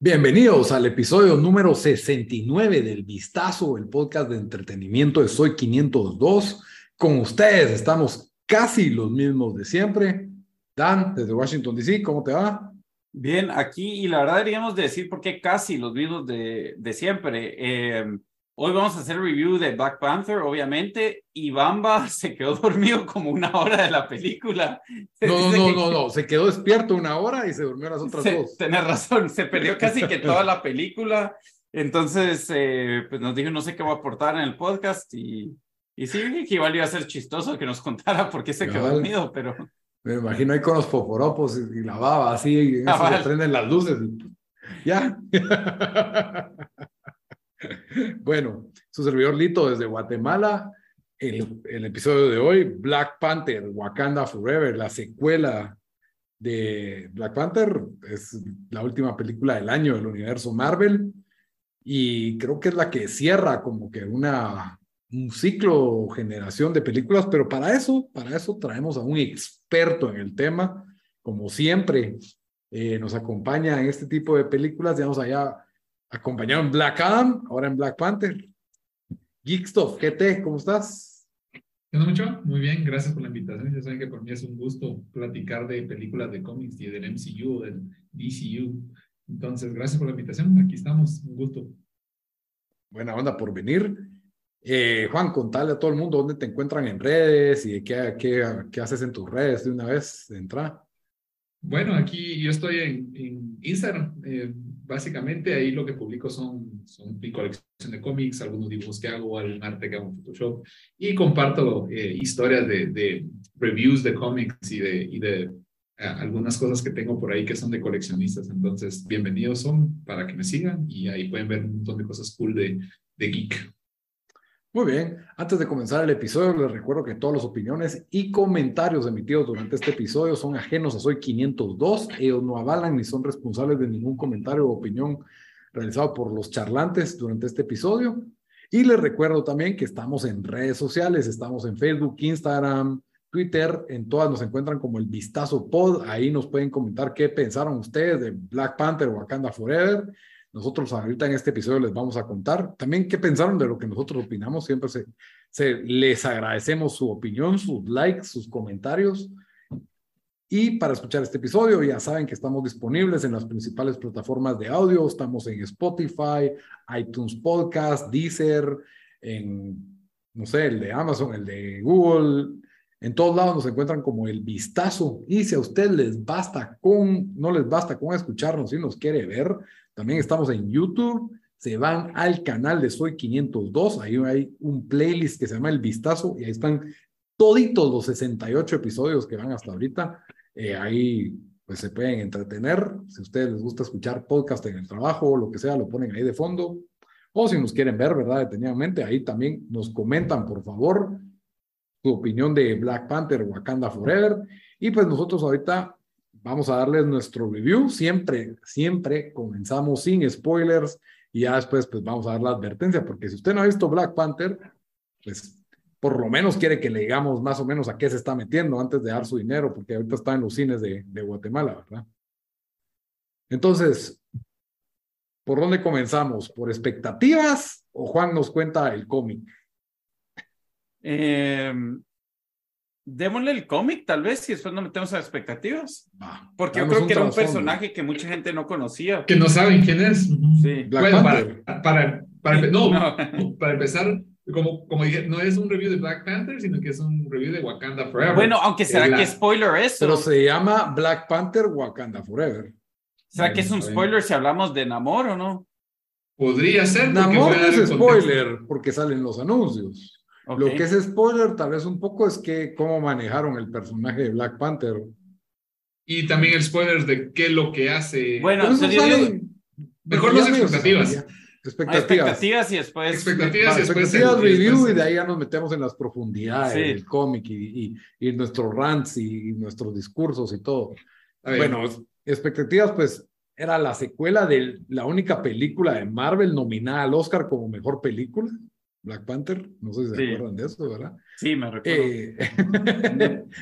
Bienvenidos al episodio número 69 del Vistazo, el podcast de entretenimiento de Soy 502. Con ustedes estamos casi los mismos de siempre. Dan, desde Washington, D.C., ¿cómo te va? Bien, aquí, y la verdad deberíamos decir por qué casi los mismos de, de siempre. Eh, hoy vamos a hacer review de Black Panther, obviamente, y Bamba se quedó dormido como una hora de la película. No, no, no, no, se quedó despierto una hora y se durmió las otras dos. Tienes razón, se perdió casi que toda la película. Entonces, eh, pues nos dijo, no sé qué va a aportar en el podcast y, y sí, que igual iba a ser chistoso que nos contara por qué se quedó dormido, pero... Me imagino ahí con los foforopos y, la baba así, y ah, vale. prenden las luces. Ya. bueno, su servidor Lito desde Guatemala. El, el, episodio de hoy, Black Panther, Wakanda Forever, la secuela de Black Panther, es la última película del año del universo Marvel y creo que es la que cierra como que una un ciclo generación de películas, pero para eso, para eso traemos a un experto en el tema, como siempre eh, nos acompaña en este tipo de películas, digamos allá acompañado en Black Adam, ahora en Black Panther. Geekstuff, ¿qué te? ¿Cómo estás? ¿Qué mucho? Muy bien, gracias por la invitación. Ya saben que por mí es un gusto platicar de películas de cómics y del MCU, del DCU. Entonces, gracias por la invitación. Aquí estamos, un gusto. Buena onda por venir. Eh, Juan, contale a todo el mundo dónde te encuentran en redes y qué, qué, qué haces en tus redes de una vez de entrada. Bueno, aquí yo estoy en, en Instagram. Eh, básicamente ahí lo que publico son, son mi colección de cómics, algunos dibujos que hago, algún arte que hago en Photoshop y comparto eh, historias de, de, reviews de cómics y de, y de eh, algunas cosas que tengo por ahí que son de coleccionistas. Entonces, bienvenidos son para que me sigan y ahí pueden ver un montón de cosas cool de, de geek. Muy bien, antes de comenzar el episodio, les recuerdo que todas las opiniones y comentarios emitidos durante este episodio son ajenos a Soy 502. Ellos no avalan ni son responsables de ningún comentario o opinión realizado por los charlantes durante este episodio. Y les recuerdo también que estamos en redes sociales, estamos en Facebook, Instagram, Twitter, en todas nos encuentran como el Vistazo Pod. Ahí nos pueden comentar qué pensaron ustedes de Black Panther o Wakanda Forever nosotros ahorita en este episodio les vamos a contar también qué pensaron de lo que nosotros opinamos. Siempre se, se, les agradecemos su opinión, sus likes, sus comentarios. Y para escuchar este episodio, ya saben que estamos disponibles en las principales plataformas de audio. Estamos en Spotify, iTunes Podcast, Deezer, en, no sé, el de Amazon, el de Google. En todos lados nos encuentran como el vistazo. Y si a usted les basta con, no les basta con escucharnos y nos quiere ver, también estamos en YouTube. Se van al canal de Soy 502. Ahí hay un playlist que se llama El Vistazo y ahí están toditos los 68 episodios que van hasta ahorita. Eh, ahí pues se pueden entretener. Si a ustedes les gusta escuchar podcast en el trabajo o lo que sea, lo ponen ahí de fondo. O si nos quieren ver, ¿verdad? Detenidamente, ahí también nos comentan, por favor, su opinión de Black Panther, Wakanda Forever. Y pues nosotros ahorita vamos a darles nuestro review. Siempre, siempre comenzamos sin spoilers y ya después pues vamos a dar la advertencia, porque si usted no ha visto Black Panther, pues por lo menos quiere que le digamos más o menos a qué se está metiendo antes de dar su dinero, porque ahorita está en los cines de, Guatemala, ¿verdad? Entonces, ¿por dónde comenzamos? ¿Por expectativas o Juan nos cuenta el cómic? Eh, démosle el cómic, tal vez, y después nos metemos a expectativas. Porque yo creo que era un personaje que mucha gente no conocía. Que no saben quién es. Sí. bueno, para, para, para, no, para empezar, como, como dije, no es un review de Black Panther, sino que es un review de Wakanda Forever. Bueno, aunque será que spoiler eso. Pero se llama Black Panther Wakanda Forever. ¿Será que es un spoiler si hablamos de Namor o no? Podría ser. Namor no es spoiler porque salen los anuncios. Lo que es spoiler, tal vez un poco, es que cómo manejaron el personaje de Black Panther. Y también el spoiler de qué es lo que hace. Bueno, se mejor las expectativas. Expectativas. y después. Expectativas y después. Expectativas review y de ahí ya nos metemos en las profundidades del cómic y, y, nuestros rants y, nuestros discursos y todo. Bueno, expectativas, pues era la secuela de la única película de Marvel nominada al Oscar como mejor película. Black Panther, no sé si se acuerdan de eso, ¿verdad? Sí, me recuerdo. Eh,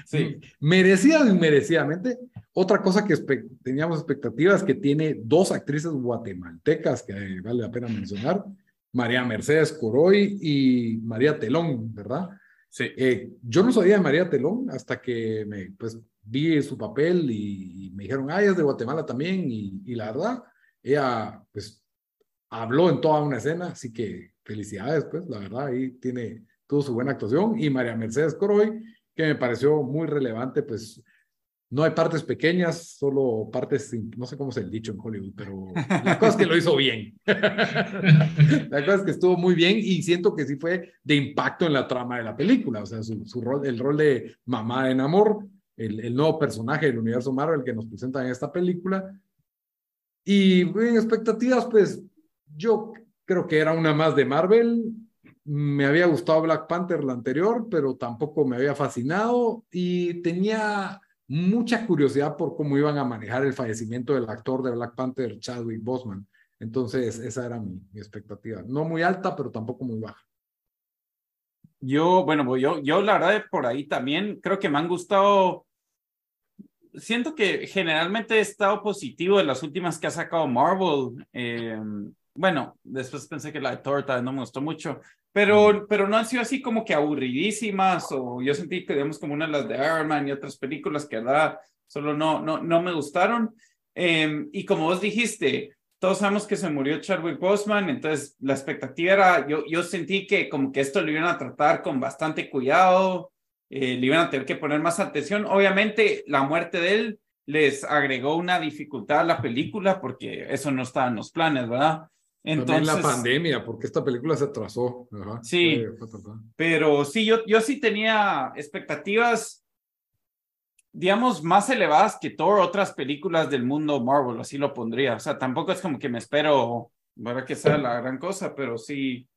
sí. Merecida o inmerecidamente. Otra cosa que teníamos expectativas que tiene dos actrices guatemaltecas que vale la pena mencionar, María Mercedes Coroy y María Telón, ¿verdad? Sí. Eh, yo no sabía de María Telón hasta que me, pues, vi su papel y, me dijeron, ah, ella es de Guatemala también, y, y la verdad, ella, pues, habló en toda una escena, así que felicidades, pues, la verdad, ahí tiene, tuvo su buena actuación. Y María Mercedes Coroy, que me pareció muy relevante, pues, no hay partes pequeñas, solo partes, no sé cómo se el dicho en Hollywood, pero la cosa es que lo hizo bien. la cosa es que estuvo muy bien y siento que sí fue de impacto en la trama de la película, o sea, su, su rol, el rol de mamá en amor, el, el, nuevo personaje del universo Marvel que nos presenta en esta película. Y en expectativas, pues yo creo que era una más de Marvel. Me había gustado Black Panther la anterior, pero tampoco me había fascinado y tenía mucha curiosidad por cómo iban a manejar el fallecimiento del actor de Black Panther, Chadwick Boseman. Entonces, esa era mi, mi expectativa. No muy alta, pero tampoco muy baja. Yo, bueno, pues yo, yo la verdad por ahí también creo que me han gustado. Siento que generalmente he estado positivo de las últimas que ha sacado Marvel. Eh, bueno, después pensé que la de Torta no me gustó mucho, pero, pero no han sido así como que aburridísimas o yo sentí que digamos como una de las de Iron Man y otras películas que verdad solo no, no, no me gustaron. Em, y como vos dijiste, todos sabemos que se murió Chadwick Boseman, entonces la expectativa era, yo, yo sentí que como que esto lo iban a tratar con bastante cuidado, eh, le iban a tener que poner más atención. Obviamente la muerte de él les agregó una dificultad a la película porque eso no estaba en los planes, ¿verdad? Entonces, También la pandemia, porque esta película se atrasó. sí, pero sí, yo, yo sí tenía expectativas, digamos, más elevadas que todas otras películas del mundo Marvel, así lo pondría. O sea, tampoco es como que me espero, para que sea la gran cosa, pero sí.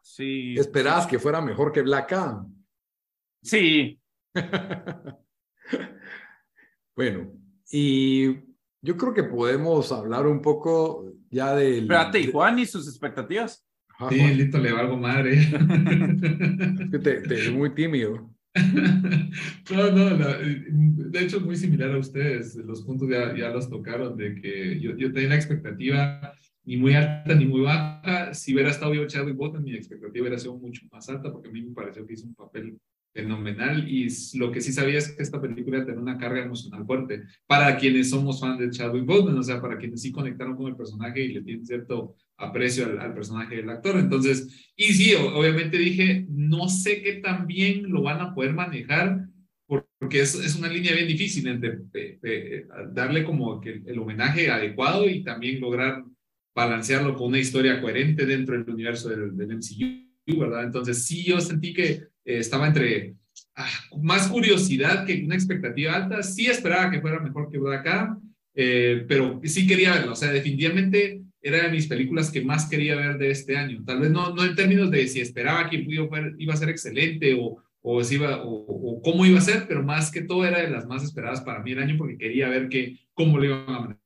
Sí. ¿Esperabas que fuera mejor que Black Adam? Sí. bueno, y yo creo que podemos hablar un poco ya del... Espérate, ¿y Juan y sus expectativas? sí, listo, le valgo madre. Es que te, te muy tímido. No, no, de hecho es muy similar a ustedes, los puntos ya, ya los tocaron, de que yo, yo tenía la expectativa ni muy alta ni muy baja, si hubiera estado yo Chadwick Boseman, mi expectativa hubiera sido mucho más alta, porque a mí me pareció que hizo un papel fenomenal y lo que sí sabía es que esta película tiene una carga emocional fuerte para quienes somos fans de Chadwick Boseman, o sea, para quienes sí conectaron con el personaje y le tienen cierto aprecio al, personaje del actor. Entonces, y sí, obviamente dije, no sé qué tan bien lo van a poder manejar porque es, es una línea bien difícil entre darle como que el homenaje adecuado y también lograr balancearlo con una historia coherente dentro del universo del, del MCU, ¿verdad? Entonces, sí, yo sentí que eh, estaba entre ah, más curiosidad que una expectativa alta. Sí esperaba que fuera mejor que Adam, eh, pero sí quería verlo. O sea, definitivamente era de mis películas que más quería ver de este año. Tal vez no, no en términos de si esperaba que iba a ser excelente o, o, si iba, o, cómo iba a ser, pero más que todo era de las más esperadas para mí el año porque quería ver que, cómo lo iban a manejar.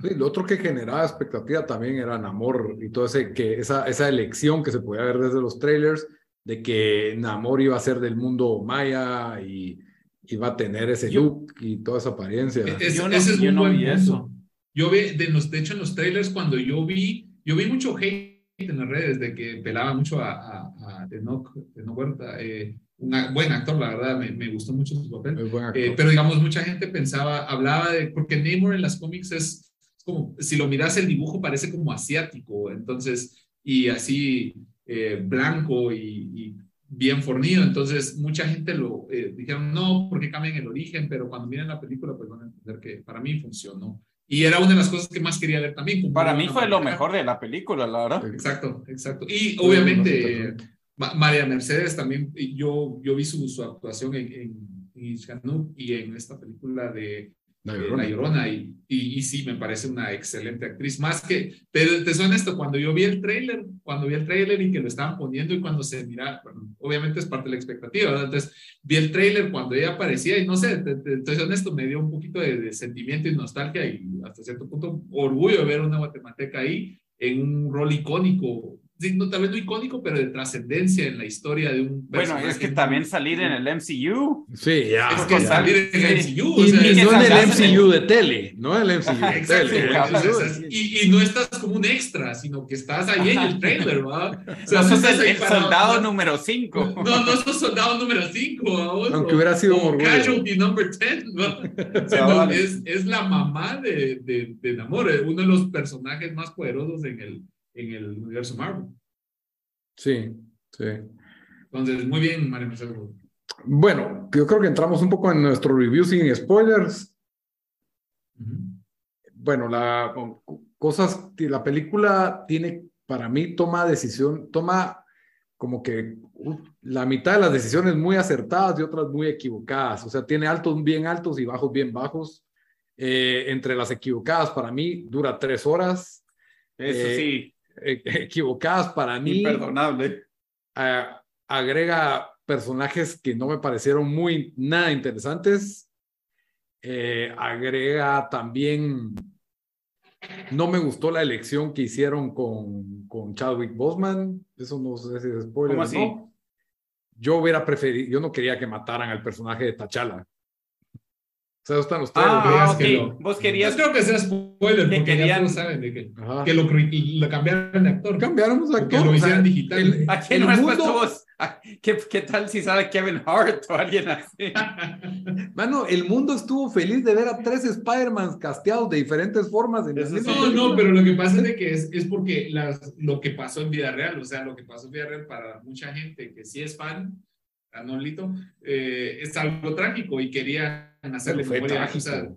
Sí, lo otro que generaba expectativa también era Namor y todo ese, que esa, esa elección que se podía ver desde los trailers de que Namor iba a ser del mundo maya y iba a tener ese look y toda esa apariencia. yo no, ese es yo no vi eso. Yo vi, de, los, de hecho, en los trailers, cuando yo vi, yo vi mucho hate en las redes de que pelaba mucho a, a, a Tenoch, Huerta, eh, un buen actor, la verdad, me, me gustó mucho su papel. Eh, pero digamos, mucha gente pensaba, hablaba de, porque Namor en las cómics es, es como, si lo miras el dibujo parece como asiático, entonces, y así, eh, blanco y, bien fornido. Entonces, mucha gente lo eh, dijeron, no, porque cambian el origen, pero cuando miren la película, pues van a entender que para mí funcionó. Y era una de las cosas que más quería ver también. Para mí fue lo mejor de la película, la verdad. Exacto, exacto. Y obviamente, María Mercedes también, yo, yo vi su, su actuación en, en, en y en esta película de la Llorona, y, y, sí, me parece una excelente actriz. Más que, pero te suena esto, cuando yo vi el tráiler, cuando vi el tráiler y que lo estaban poniendo y cuando se mira, bueno, obviamente es parte de la expectativa, ¿verdad? Entonces, vi el tráiler cuando ella aparecía y no sé, te, te, honesto, me dio un poquito de, sentimiento y nostalgia y hasta cierto punto orgullo de ver una guatemalteca ahí en un rol icónico no, tal vez no icónico, pero de trascendencia en la historia de un Bueno, es que también salir en el MCU. Sí, ya. Es que salir en el. MCU, Y, o sea, y no en el MCU de tele, no en el MCU de Exacto, tele. o sea, y, y no estás como un extra, sino que estás ahí en el trailer, ¿va? O sea, No no sos estás el, el parado, soldado ¿no? número 5. No, no sos soldado número 5, Aunque hubiera sido un orgullo. Casualty number 10, ¿no? Sino es, es la mamá de, de, de Namor, es uno de los personajes más poderosos en el, en el universo Marvel. Sí, sí. Entonces, muy bien, María Marcelo. Bueno, yo creo que entramos un poco en nuestro review sin spoilers. Bueno, la cosas, la película tiene, para mí, toma decisión, toma como que uh, la mitad de las decisiones muy acertadas y otras muy equivocadas. O sea, tiene altos bien altos y bajos bien bajos. Eh, entre las equivocadas, para mí, dura tres horas. Eso Eh, sí, equivocadas, para mí, imperdonable. a- agrega personajes que no me parecieron muy nada interesantes. Eh, agrega también, no me gustó la elección que hicieron con, con Chadwick Boseman. Eso no sé si es spoiler ¿Cómo así? no. Yo hubiera preferido, yo no quería que mataran al personaje de T'Challa. O sea, están ustedes. Ah, que lo- Vos No querías creo que sea spoiler, que porque ya querían- todos saben de que, que lo, lo cambiaron de actor. Cambiaron los Que actores. lo o sea, hicieran digital. el- ¿A quién no mundo- vos? ¿A- ¿Qué, ¿Qué tal si sabe Kevin Hart o alguien así? Mano, el mundo estuvo feliz de ver a tres Spider-Mans casteados de diferentes formas. En Eso. No, no, pero lo que pasa es de que es, es porque las, lo que pasó en vida real, o sea, lo que pasó en vida real para mucha gente que sí es fan, a Nolito, eh, es algo trágico y querían hacerle Pero fue memoria. trágico. O sea,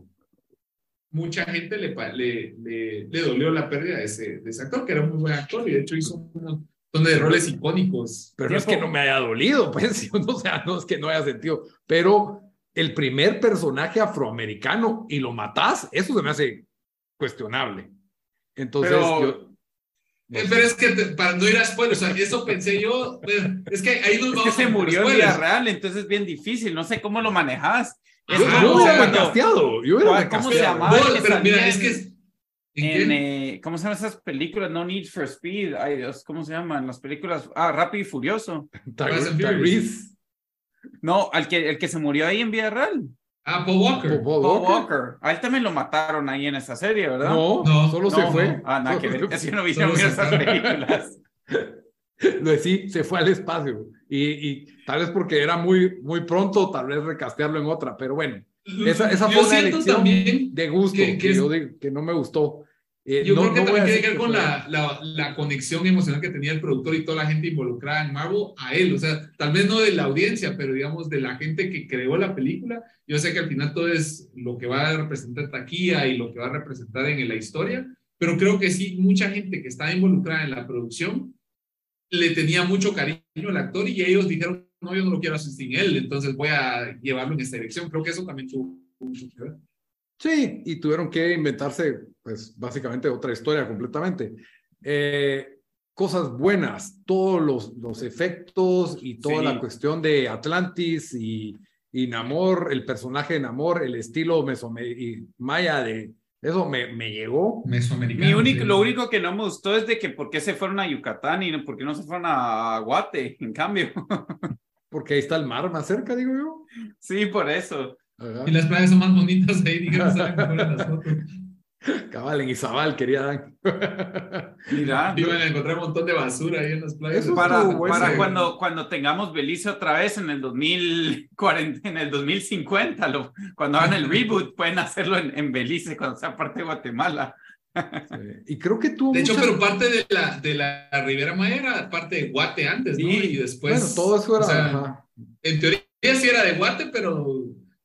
mucha gente le, le, le, le dolió la pérdida de ese, de ese actor, que era un muy buen actor y de hecho hizo un montón de roles icónicos. Pero no es que no me haya dolido, pues, o sea, no es que no haya sentido, pero el primer personaje afroamericano y lo matás, eso se me hace cuestionable. Entonces, Pero- yo... no Eh, sé. pero es que te- para no ir a spoilers, o sea, eso pensé yo, eh, es que ahí nos Es que vamos se a murió en vida real, entonces es bien difícil. No sé cómo lo manejas. Es yo, yo como hubiera sea, recasteado, yo hubiera ¿Cómo- cómo se llamaba? No, pero mira, es que en- es, ¿en en, qué? eh, ¿cómo se llaman esas películas? No Need for Speed. Ay Dios, ¿cómo se llaman? Las películas. Ah, Rápido y Furioso. Tyrese, No, al que, el que se murió ahí en vida real. Ah, Paul Walker. Paul Paul Walker. Walker. A él también lo mataron ahí en esa serie, ¿verdad? No, No, solo No, se no. fue. Ah, nada que ver. Que no vi esas películas. Lo de sí, se fue al espacio. Y, y tal vez porque era muy, muy pronto, tal vez recastearlo en otra, pero bueno, esa, esa fue una elección de gusto que- que, que es- yo digo que no me gustó. Eh, yo no- creo que no también tiene que ver con la, la, la conexión emocional que tenía el productor y toda la gente involucrada en Marvel a él. O sea, tal vez no de la audiencia, pero digamos de la gente que creó la película. Yo sé que al final todo es lo que va a representar taquilla y lo que va a representar en la historia, pero creo que sí, mucha gente que estaba involucrada en la producción le tenía mucho cariño al actor y ellos dijeron, no, yo no lo quiero hacer sin él, entonces voy a llevarlo en esta dirección. Creo que eso también tuvo mucho que ver. Sí, y tuvieron que inventarse, pues básicamente otra historia completamente. Eh, cosas buenas, todos los, los efectos y toda Sí. la cuestión de Atlantis y, y Namor, el personaje de Namor, el estilo mesome y maya de eso me, me llegó. Mesoamericano. Mi único, sí. lo único que no me gustó es de que por qué se fueron a Yucatán y no- por qué no se fueron a Guate, en cambio. Porque ahí está el mar más cerca, digo yo. sí, por eso. Ajá. Y las playas son más bonitas ahí, dijeron, salen mejor en las fotos. Cabal, en Izabal querían. Mira. Iban a encontrar un montón de basura ahí en las playas. Eso Para, para cuando, cuando tengamos Belice otra vez en el 2040, en el 2050, lo, cuando hagan el reboot, pueden hacerlo en, en Belice cuando sea parte de Guatemala. Sí. Y creo que tuvo De hecho, pero parte de la, de la Ribera Maya era parte de Guate antes, ¿no? Sí. Y después. Bueno, todo eso era. o sea, en teoría sí era de Guate, pero.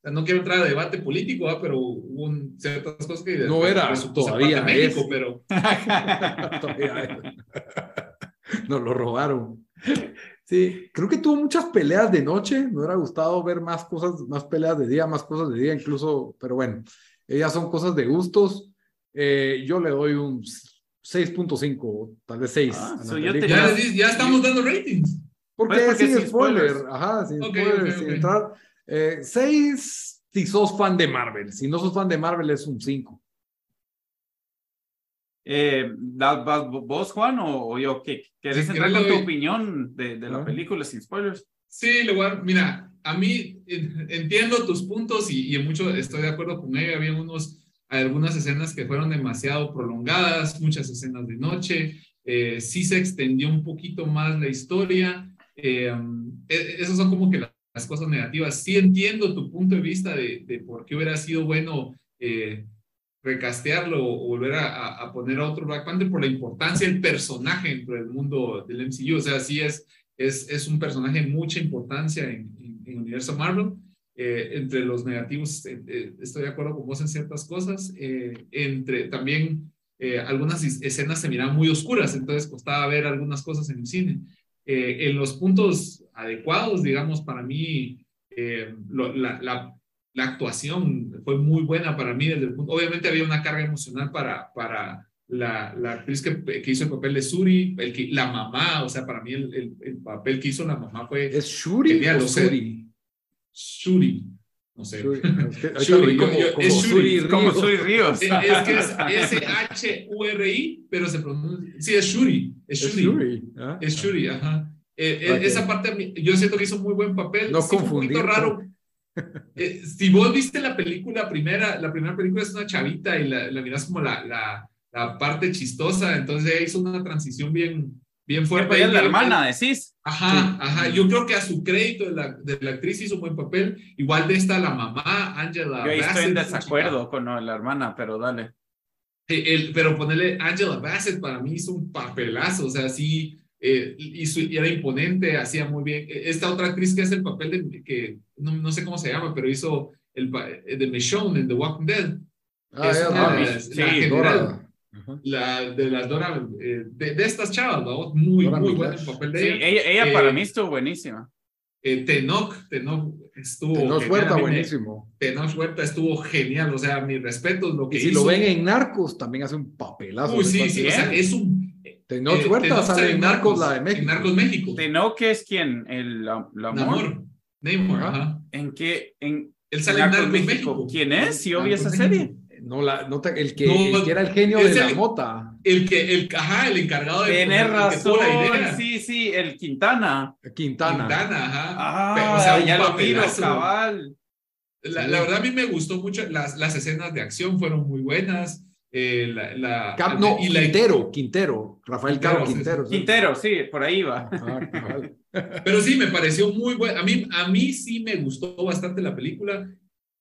O sea, no quiero entrar a debate político, ¿va? pero hubo un- ciertas cosas que. No era, todavía México, es. pero. Todavía Nos lo robaron. Sí, creo que tuvo muchas peleas de noche. Me hubiera gustado ver más cosas, más peleas de día, más cosas de día, incluso, pero bueno, ellas son cosas de gustos. Eh, yo le doy un 6.5, tal vez 6. Ah, so. Ya, les di- ya estamos dando ratings. Porque, Pues porque sin sin spoilers. ajá, sin Ok, spoiler, ok, sin entrar. Eh, seis si sos fan de Marvel, si no sos fan de Marvel es un 5. Eh, ¿Vos, Juan, o, yo? ¿qué, ¿Querés entrar con tu opinión de, de la película sin spoilers? Sí, le voy a, mira, a mí entiendo tus puntos y, y en mucho estoy de acuerdo con ello. Había unos, algunas escenas que fueron demasiado prolongadas, muchas escenas de noche. Eh, sí se extendió un poquito más la historia. Eh, e, esas son como que las, cosas negativas. Sí entiendo tu punto de vista de, de por qué hubiera sido bueno eh, recastearlo o volver a, a, poner a otro Black Panther por la importancia del personaje dentro del mundo del MCU. O sea, sí es, es, es un personaje de mucha importancia en, en, el universo Marvel. Eh, entre los negativos, eh, eh, estoy de acuerdo con vos en ciertas cosas. entre también algunas escenas se miran muy oscuras, entonces costaba ver algunas cosas en el cine. en los puntos adecuados, digamos, para mí, la, la la actuación fue muy buena para mí desde el punto, obviamente había una carga emocional para, para la, la actriz que, que, hizo el papel de Suri, el que, la mamá, o sea, para mí el, el, papel que hizo la mamá fue... ¿Es Shuri genial, o Suri? Shuri. No sé. Shuri. Shuri. Como, es Shuri, como Shuri Ríos. Es, es que es S-H-U-R-I, pero se pronuncia... Sí, es Shuri. Es Shuri. Es Shuri, ¿Ah? es Shuri ajá. Eh, okay. Esa parte, yo siento que hizo muy buen papel. No sí, confundir. Un poquito raro. Eh, si vos viste la película primera, la primera película es una chavita y la, la miras como la, la, la, parte chistosa, entonces hizo una transición bien, bien fuerte. es la hermana, decís. Ajá, ajá. Yo creo que a su crédito de la, de la, actriz hizo un buen papel. Igual de esta la mamá, Angela. Yo estoy en desacuerdo con la hermana, pero dale. Eh, el, pero ponerle Angela Bassett para mí hizo un papelazo, o sea, sí, eh, y, su, y, era imponente, hacía muy bien. E, esta otra actriz que hace el papel de, que no, no sé cómo se llama, pero hizo el eh, de Michonne en The Walking Dead. Ah, es una, la, sí, la general, la, de las Dora, eh, de, de, estas chavas, ¿no? muy, Dora muy bueno el papel de sí, ella. Ella, ella para mí estuvo buenísima. Eh, Tenoch, Tenoch estuvo. Tenoch Huerta, buenísimo. Tenoch Huerta estuvo genial, o sea, mis respetos. Lo que y si hizo, lo ven en Narcos, también hace un papelazo. Uy, sí, sí, o sea, es un Tenoch Huerta eh, sale en Narcos, la de México. En Narcos México. Tenoch es quien, el, la, la Namor. Namor, ajá. ¿En qué? En, Él sale en Narcos, México. México. ¿Quién es? Si obvio esa serie. No, la, no te, el, que, no, el que era el genio de la mota. El que, el, ajá, el encargado de. Tienes razón, sí, sí, el Quintana. Quintana. Quintana, ajá. Ah, Pero, o sea, ya lo miro, cabal. La, la, verdad, a mí me gustó mucho. Las, las escenas de acción fueron muy buenas. Eh, la, la, Cap, no, y Quintero, la... Quintero, Rafael Caro Quintero. Quintero, sí, por ahí va. Ah, Pero sí, me pareció muy bueno. A mí, a mí sí me gustó bastante la película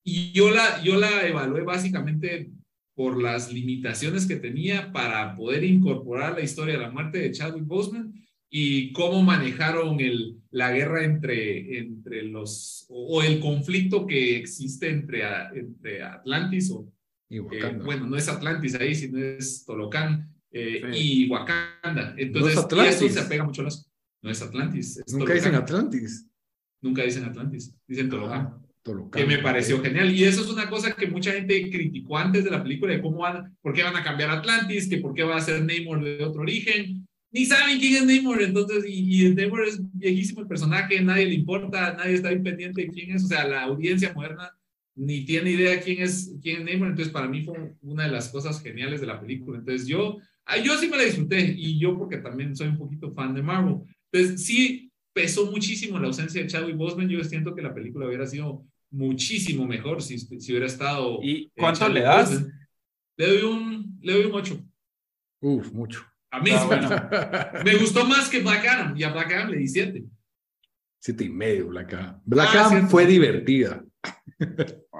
y yo la, yo la evalué básicamente por las limitaciones que tenía para poder incorporar la historia de la muerte de Chadwick Boseman y cómo manejaron el, la guerra entre, entre los, o el conflicto que existe entre, entre Atlantis o y eh, bueno, no es Atlantis ahí, sino es Tolocán eh, sí. y Wakanda. Entonces, no es Atlantis. eso se apega mucho a. No es Atlantis. Es Nunca Tolocán. dicen Atlantis. Nunca dicen Atlantis, dicen Tolocán. Ah, Tolocán. Que me pareció genial. Y eso es una cosa que mucha gente criticó antes de la película, de cómo van, por qué van a cambiar Atlantis, que por qué va a ser Namor de otro origen. Ni saben quién es Namor, entonces, y, y Namor es viejísimo el personaje, nadie le importa, nadie está bien pendiente de quién es, o sea, la audiencia moderna ni tiene idea quién es, quién es Namor, entonces para mí fue una de las cosas geniales de la película. Entonces yo, ah, yo sí me la disfruté y yo porque también soy un poquito fan de Marvel. Entonces sí pesó muchísimo la ausencia de Chadwick Boseman. Yo siento que la película hubiera sido muchísimo mejor si, si hubiera estado. ¿Y cuánto le das? Boseman. Le doy un, le doy un 8. Uf, mucho. A mí ah, bueno. me gustó más que Black Adam y a Black Adam le di 7. Siete y medio, Black Adam. Black ah, Adam fue divertida.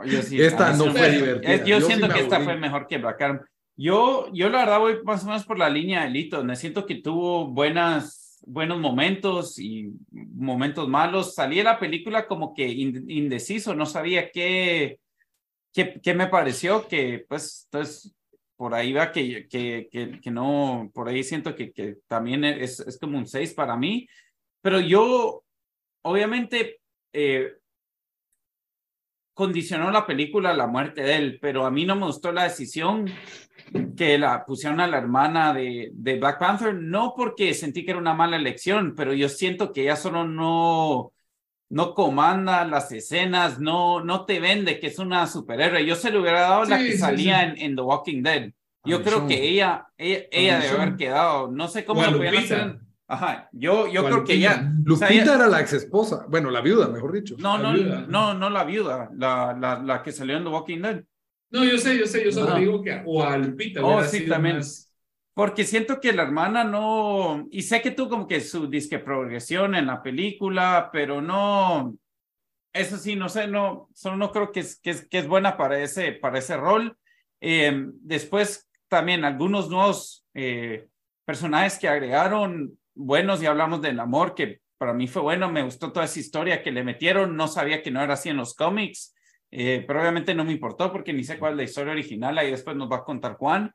Yo sí, esta no fue divertida. Yo, yo siento sí que esta fue mejor que Black Adam. Yo, yo la verdad voy más o menos por la línea de Lito. Me siento que tuvo buenas, buenos momentos y momentos malos. Salí de la película como que indeciso, no sabía qué, qué, qué me pareció, que pues entonces por ahí va que, que, que, que no, por ahí siento que, que también es, es como un 6 para mí. Pero yo, obviamente, eh, condicionó la película la muerte de él, pero a mí no me gustó la decisión que la pusieron a la hermana de, de Black Panther, no porque sentí que era una mala elección, pero yo siento que ella solo no, no comanda las escenas, no, no te vende que es una superhéroe. Yo se le hubiera dado sí, la que sí, salía sí. En, en, The Walking Dead. Yo creo que ella, ella, ella debe haber quedado, no sé cómo lo hacer. Ajá, yo, yo creo que ella. Lupita era la ex esposa, bueno, la viuda, mejor dicho. No, no, no, no la viuda, la, la, la que salió en The Walking Dead. No, yo sé, yo sé, yo solo digo que o a Lupita. Oh, sí, también. Porque siento que la hermana no, y sé que tú como que su disque progresión en la película, pero no, eso sí, no sé, no, solo no creo que es, que es, que es buena para ese, para ese rol. Eh, después también algunos nuevos eh, personajes que agregaron, buenos, y hablamos del amor, que para mí fue bueno, me gustó toda esa historia que le metieron, no sabía que no era así en los cómics, eh, pero obviamente no me importó porque ni sé cuál es la historia original, ahí después nos va a contar Juan.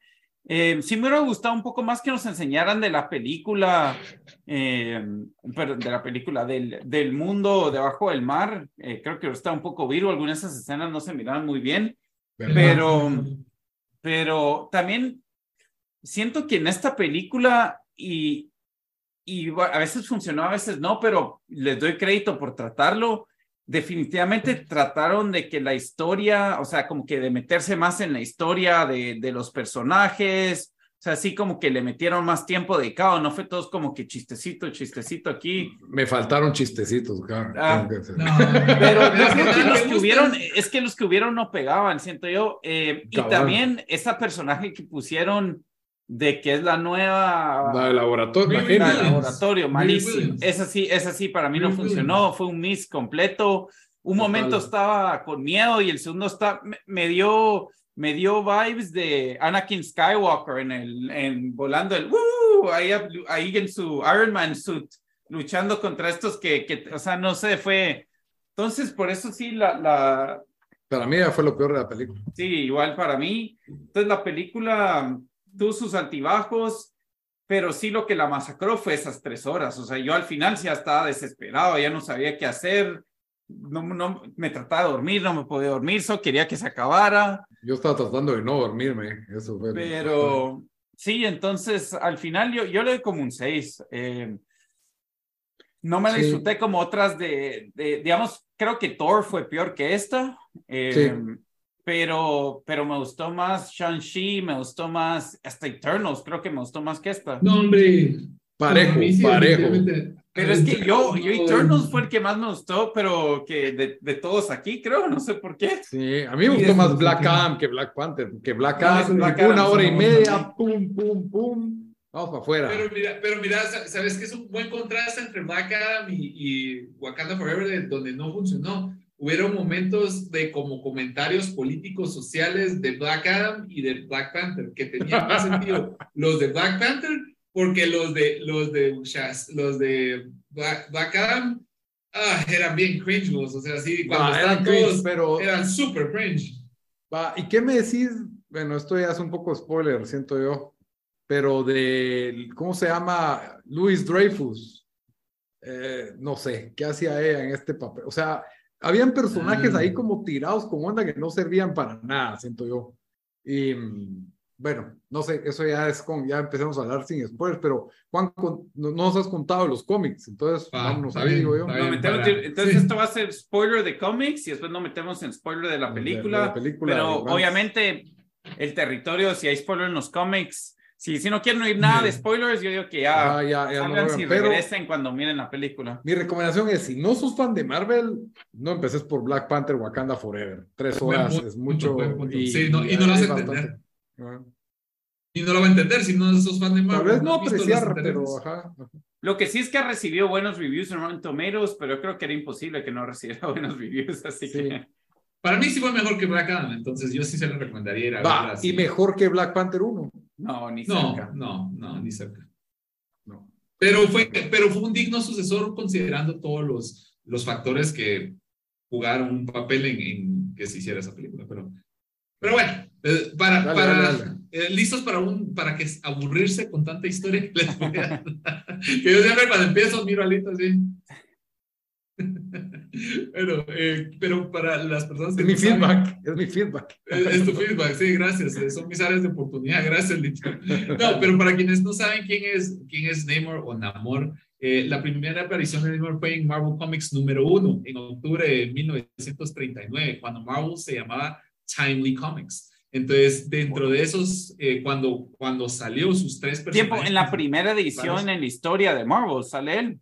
Eh, sí me hubiera gustado un poco más que nos enseñaran de la película, eh, de la película del, del mundo debajo del mar. Eh, creo que está un poco vivo, algunas de esas escenas no se miraban muy bien, pero, pero también siento que en esta película y, y a veces funcionó, a veces no, pero les doy crédito por tratarlo definitivamente trataron de que la historia, o sea, como que de meterse más en la historia de, de los personajes, o sea, así como que le metieron más tiempo dedicado, no fue todos como que chistecito, chistecito aquí. Me faltaron chistecitos, claro. Ah, pero los que hubieron, es que los que hubieron no pegaban, siento yo. Eh, y también esa personaje que pusieron de que es la nueva la de laboratorio, la, laboratorio malísimo. Esa sí, esa sí para mí no funcionó, fue un miss completo. Un momento estaba con miedo y el segundo está me, dio me dio vibes de Anakin Skywalker en el en volando el ahí, ahí en su Iron Man suit luchando contra estos que, que o sea, no sé, fue entonces por eso sí la la para mí fue lo peor de la película. Sí, igual para mí. Entonces la película tuvo sus altibajos, pero sí lo que la masacró fue esas tres horas. O sea, yo al final ya estaba desesperado, ya no sabía qué hacer, no, no me trataba de dormir, no me podía dormir, solo quería que se acabara. Yo estaba tratando de no dormirme, eso fue. Pero sí, entonces al final yo, yo le doy como un seis. Eh, no me disfruté como otras de, de, digamos, creo que Thor fue peor que esta. Eh, sí pero, pero me gustó más Shang-Chi, me gustó más hasta Eternals, creo que me gustó más que esta. No, hombre. Parejo, parejo. Pero es que yo, yo Eternals fue el que más me gustó, pero que de, de todos aquí, creo, no sé por qué. Sí, a mí me gustó más Black Adam que Black Panther, que Black Adam, una hora y media, pum, pum, pum. Vamos para afuera. Pero mira, pero mira, sabes que es un buen contraste entre Black Adam y, y Wakanda Forever, donde no funcionó hubieron momentos de como comentarios políticos sociales de Black Adam y de Black Panther que tenían más sentido los de Black Panther porque los de los de los de Black, Adam ah, eran bien cringe o sea sí cuando eran todos pero eran super cringe. Va y qué me decís bueno esto ya es un poco spoiler siento yo pero de cómo se llama Louis Dreyfus. Eh, no sé qué hacía ella en este papel o sea habían personajes ahí mm. como tirados con onda que no servían para nada, siento yo. Y bueno, no sé, eso ya es con, ya empezamos a hablar sin spoilers, pero Juan, no, nos has contado los cómics, entonces ah, vámonos ahí, digo yo. entonces esto va a ser spoiler de cómics y después nos metemos en spoiler de la película, pero obviamente el territorio, si hay spoiler en los cómics, Sí, si no quieren oír nada de spoilers, yo digo que ya, ah, ya, ya no si regresen cuando miren la película. Mi recomendación es, si no sos fan de Marvel, no empeces por Black Panther Wakanda Forever. Tres horas es mucho. Y, sí, no, y no lo vas a entender. Y no lo va a entender si no sos fan de Marvel. Tal vez no apreciar, pero ajá, Lo que sí es que ha recibido buenos reviews en Rotten Tomatoes, pero yo creo que era imposible que no recibiera buenos reviews, así que... Para mí sí fue mejor que Black Adam, entonces yo sí se lo recomendaría ir a Va, y mejor que Black Panther 1. No, ni cerca. No, no, ni cerca. No. Pero fue, pero fue un digno sucesor considerando todos los, los factores que jugaron un papel en, que se hiciera esa película. Pero, pero bueno, eh, para, para eh, listos para un para que aburrirse con tanta historia que les voy a, que yo siempre cuando empiezo miro alito así. Bueno, eh, pero para las personas que es mi feedback, es mi feedback. Es, tu feedback, sí, gracias. Eh, son mis áreas de oportunidad, gracias. No, pero para quienes no saben quién es, quién es Namor o Namor, eh, la primera aparición de Namor fue en Marvel Comics número uno, en octubre de 1939, cuando Marvel se llamaba Timely Comics. Entonces, dentro de esos, eh, cuando, cuando salió sus tres personajes... Tiempo, en la primera edición en la historia de Marvel sale él.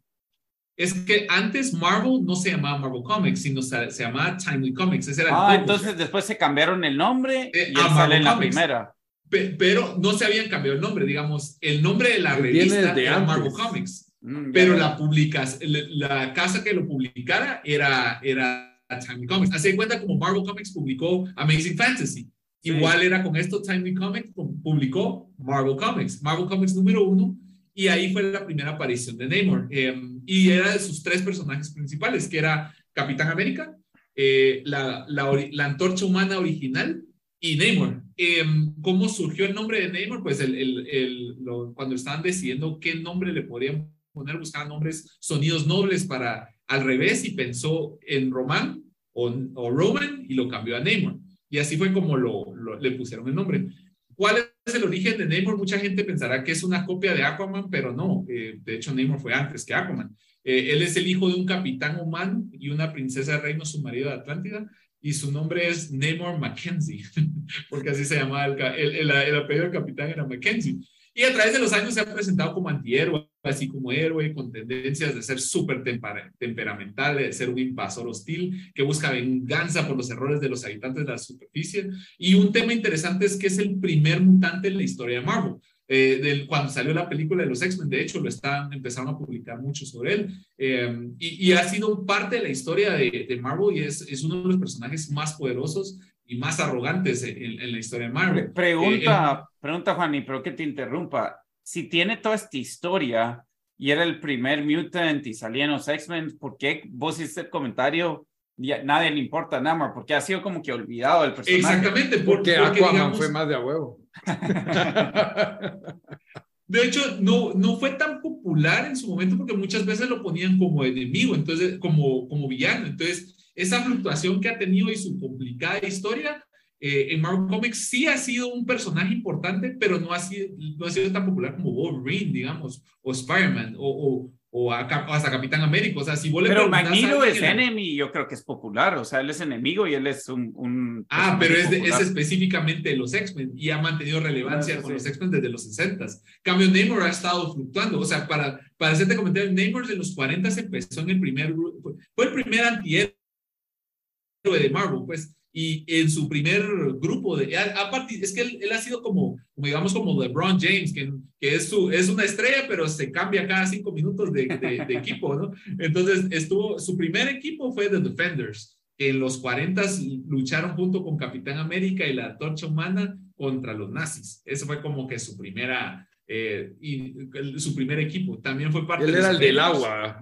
Es que antes Marvel no se llamaba Marvel Comics, sino se, llamaba Timely Comics. Ese era ah, entonces después se cambiaron el nombre eh, y sale en la primera. pero no se habían cambiado el nombre, digamos, el nombre de la revista era Marvel Comics. Mm, pero la publicas, la casa que lo publicara era, era Timely Comics. Hace cuenta como Marvel Comics publicó Amazing Fantasy. Igual era con esto, Timely Comics publicó Marvel Comics, Marvel Comics número uno, y ahí fue la primera aparición de Namor. Em, y era de sus tres personajes principales, que era Capitán América, eh, la, la, antorcha humana original y Namor. Em, ¿Cómo surgió el nombre de Namor? Pues el, el, cuando estaban decidiendo qué nombre le podrían poner, buscaban nombres, sonidos nobles para al revés y pensó en Roman o, Roman y lo cambió a Namor. Y así fue como lo, le pusieron el nombre. ¿Cuál es el origen de Namor? Mucha gente pensará que es una copia de Aquaman, pero no. Eh, de hecho, Namor fue antes que Aquaman. Eh, él es el hijo de un capitán humano y una princesa de reino, su marido de Atlántida, y su nombre es Namor Mackenzie, porque así se llamaba el, el apellido del capitán era Mackenzie. Y a través de los años se ha presentado como antihéroe, así como héroe, con tendencias de ser súper temperamental, de ser un invasor hostil, que busca venganza por los errores de los habitantes de la superficie. Y un tema interesante es que es el primer mutante en la historia de Marvel. Eh, del, cuando salió la película de los X-Men, de hecho, lo están, empezaron a publicar mucho sobre él, eh, y, ha sido parte de la historia de, de Marvel y es, es, uno de los personajes más poderosos y más arrogantes en, la historia de Marvel. Pregunta, eh, pregunta Juan, y pero que te interrumpa. Si tiene toda esta historia y era el primer mutant y salía en los X-Men, ¿por qué vos hiciste el comentario? Ya, nadie le importa Namor, porque ha sido como que olvidado el personaje. Exactamente, porque, Aquaman fue más de a huevo. De hecho, no, no fue tan popular en su momento porque muchas veces lo ponían como enemigo, entonces, como, como villano. Entonces, esa fluctuación que ha tenido y su complicada historia, eh, en Marvel Comics sí ha sido un personaje importante, pero no ha sido, no ha sido tan popular como Wolverine, digamos, o Spider-Man, o, o, hasta Capitán América. O sea, si Pero Magneto es enemy, yo creo que es popular, o sea, él es enemigo y él es un... un ah, pero es, es, específicamente de los X-Men y ha mantenido relevancia con los X-Men desde los 60. Cambio, Namor ha estado fluctuando, o sea, para, para hacerte comentario, Namor de los 40 empezó en el primer, fue el primer antihéroe de Marvel, pues, y en su primer grupo de, aparte, es que él, ha sido como, como, digamos, como LeBron James, que, que es, su, es una estrella, pero se cambia cada cinco minutos de, de, equipo, ¿no? Entonces, estuvo, su primer equipo fue The Defenders, que en los 40 lucharon junto con Capitán América y la Torcha Humana contra los nazis. Ese fue como que su primera, eh, y, su primer equipo. También fue parte Él era el del agua.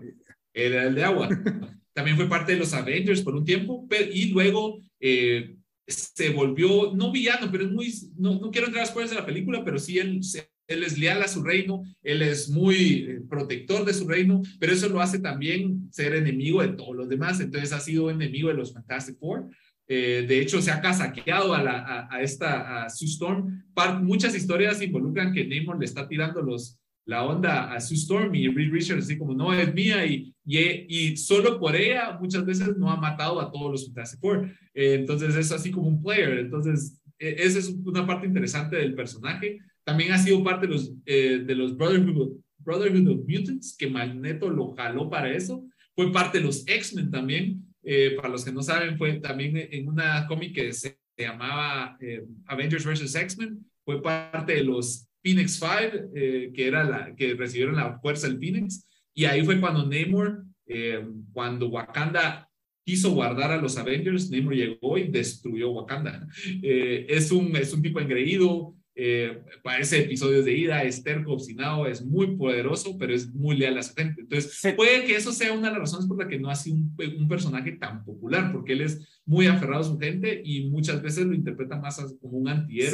Él era el de agua. también fue parte de los Avengers por un tiempo, y luego eh, se volvió, no villano, pero es muy, no, no quiero entrar después de la película, pero sí él, él es leal a su reino, él es muy eh, protector de su reino, pero eso lo hace también ser enemigo de todos los demás, entonces ha sido enemigo de los Fantastic Four. Eh, de hecho, se ha casaqueado a, la, a, esta, a Sue Storm. muchas historias involucran que Namor le está tirando los, la onda a Sue Storm y Reed Richards así como no es mía y, y, solo por ella muchas veces no ha matado a todos los Fantastic Four. Eh, entonces es así como un player. Entonces e, esa es una parte interesante del personaje. También ha sido parte de los, eh, de los Brotherhood, Brotherhood of Mutants, que Magneto lo jaló para eso. Fue parte de los X-Men también. Eh, para los que no saben, fue también en una cómic que se, se llamaba Avengers vs. X-Men. Fue parte de los Phoenix 5, eh, que era la que recibieron la fuerza del Phoenix, y ahí fue cuando Namor, eh, cuando Wakanda quiso guardar a los Avengers, Namor llegó y destruyó Wakanda. Eh, es, un, es un tipo engreído, eh, parece episodios de ira, es terco, obstinado, es muy poderoso, pero es muy leal a su gente. Entonces, puede que eso sea una de las razones por la que no ha sido un, un, personaje tan popular, porque él es muy aferrado a su gente y muchas veces lo interpreta más como un antihéroe.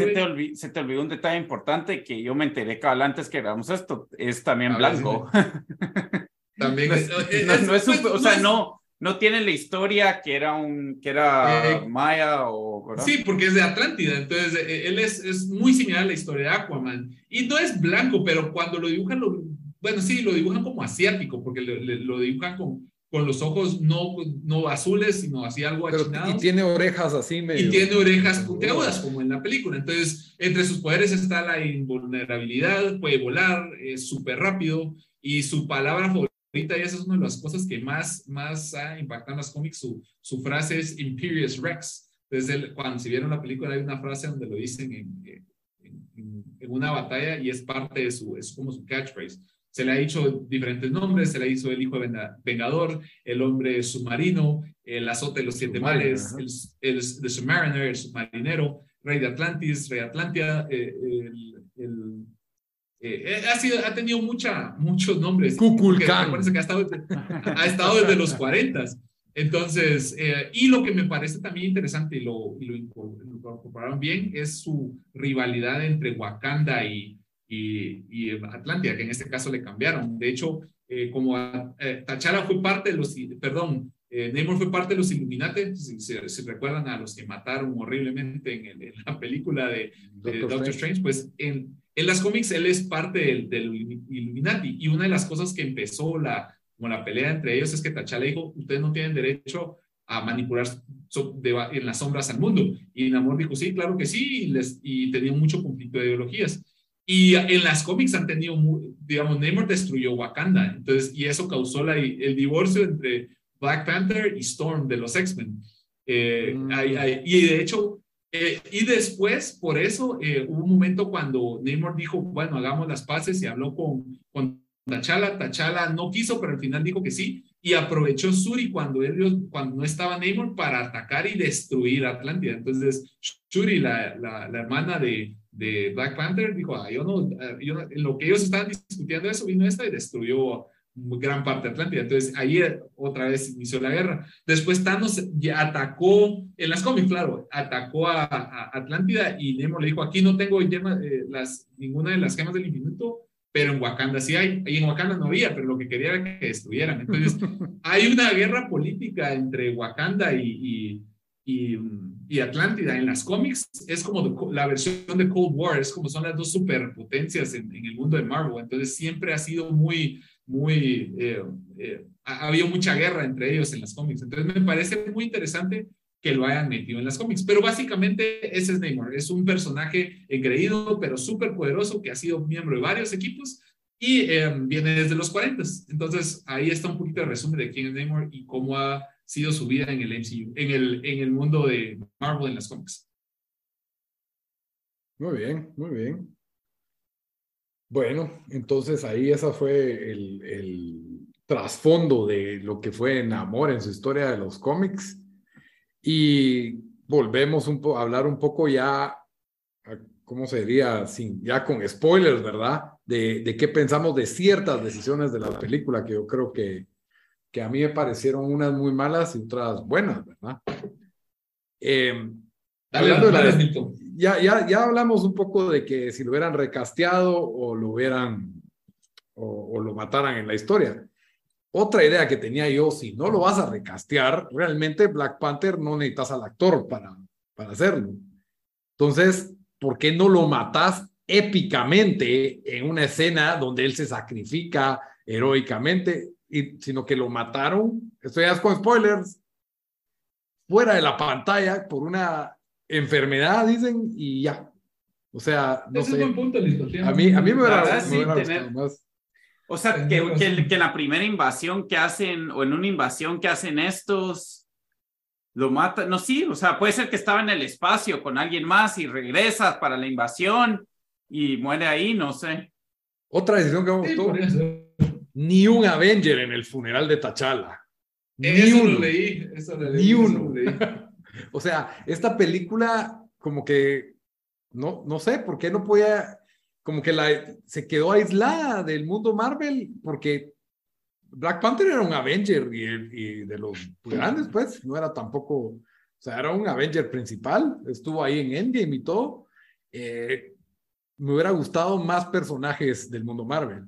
Se te, olvidó un detalle importante que yo me enteré cabal antes que grabamos esto, es también blanco. También es, no, es, o sea, no, no tiene la historia que era un que era eh, maya o sí porque es de Atlántida entonces eh, él es, es muy similar a la historia de Aquaman y no es blanco pero cuando lo dibujan lo, bueno sí lo dibujan como asiático porque lo, lo dibujan con con los ojos no, no azules, sino así algo achinados. Y tiene orejas así medio... Y tiene orejas puntiagudas, como en la película. Entonces, entre sus poderes está la invulnerabilidad, puede volar, es súper rápido, y su palabra favorita, y esa es una de las cosas que más, más ha impactado en las cómics, su, su frase es Imperious Rex. Desde cuando si vieron la película hay una frase donde lo dicen en, en, en una batalla y es parte de su, es como su catchphrase se le ha dicho diferentes nombres, se le hizo el hijo vengador, el hombre submarino, el azote de los siete mares, el, el, submariner, el submarinero, rey de Atlantis, rey de Atlantia, eh, el, eh, ha, sido, ha tenido mucha, muchos nombres. Kukulkan. Que ha, estado, ha estado desde los 40. Entonces, eh, y lo que me parece también interesante y lo, y lo incorporaron bien es su rivalidad entre Wakanda y, y, y Atlántida, que en este caso le cambiaron. De hecho, eh, como eh, T'Challa fue parte de los, perdón, eh, Namor fue parte de los Illuminati, si, recuerdan a los que mataron horriblemente en, en la película de, Doctor, Strange. pues en, en, las cómics él es parte del, del, Illuminati y una de las cosas que empezó la, como la pelea entre ellos es que T'Challa dijo, ustedes no tienen derecho a manipular en las sombras al mundo. Y Namor dijo, sí, claro que sí, y, les, y tenía mucho conflicto de ideologías. Y en las cómics han tenido, digamos, Namor destruyó Wakanda, entonces, y eso causó la, el divorcio entre Black Panther y Storm de los X-Men. Eh, mm. y de hecho, eh, y después, por eso, eh, hubo un momento cuando Namor dijo, bueno, hagamos las paces y habló con, con T'Challa. T'Challa no quiso, pero al final dijo que sí. Y aprovechó Shuri cuando, ellos, cuando no estaba Namor para atacar y destruir Atlántida. Entonces, Shuri, la, la, la hermana de, de Black Panther, dijo, ah, yo no, yo, en lo que ellos estaban discutiendo eso, vino esta y destruyó gran parte de Atlántida. Entonces, ahí otra vez inició la guerra. Después Thanos atacó, en las cómics, claro, atacó a, Atlántida y Nemo le dijo, aquí no tengo eh, las, ninguna de las gemas del infinito, pero en Wakanda sí hay. Y en Wakanda no había, pero lo que quería era que destruyeran. Entonces, hay una guerra política entre Wakanda y, y y Atlántida en las cómics es como la versión de Cold War, es como son las dos superpotencias en, en el mundo de Marvel. Entonces siempre ha sido muy, muy, eh, eh, ha habido mucha guerra entre ellos en las cómics. Entonces me parece muy interesante que lo hayan metido en las cómics. Pero básicamente ese es Neymar. Es un personaje engreído, pero súper poderoso, que ha sido miembro de varios equipos y eh, viene desde los 40. Entonces ahí está un poquito de resumen de quién es Neymar y cómo ha sido su vida en el MCU, en el, en el mundo de Marvel en las cómics. Muy bien, muy bien. Bueno, entonces ahí esa fue el, trasfondo de lo que fue Namor en su historia de los cómics. Y volvemos a hablar un poco ya, ¿cómo se diría? Sin, ya con spoilers, ¿verdad? De, de qué pensamos de ciertas decisiones de la película que yo creo que, que a mí me parecieron unas muy malas y otras buenas, ¿verdad? Eh, hablando de ya, ya, ya hablamos un poco de que si lo hubieran recasteado o lo hubieran o, lo mataran en la historia. Otra idea que tenía yo, si no lo vas a recastear, realmente Black Panther no necesitas al actor para, para hacerlo. Entonces, ¿por qué no lo matas épicamente en una escena donde él se sacrifica heroicamente? y, sino que lo mataron, esto ya es con spoilers, fuera de la pantalla por una enfermedad, dicen, y ya. O sea, no sé. Es punto a mí, a mí me hubiera, sí, más. O sea, que, que, que, la primera invasión que hacen, o en una invasión que hacen estos, lo matan. No, sí, o sea, puede ser que estaba en el espacio con alguien más y regresas para la invasión y muere ahí, no sé. Otra decisión que me gustó ni un Avenger en el funeral de T'Challa. Ni uno. leí, eso leí, ni uno. o sea, esta película como que, no, no sé, ¿por qué no podía, como que la, se quedó aislada del mundo Marvel? Porque Black Panther era un Avenger y, de los grandes, pues, no era tampoco, o sea, era un Avenger principal, estuvo ahí en Endgame y todo. Eh, me hubiera gustado más personajes del mundo Marvel.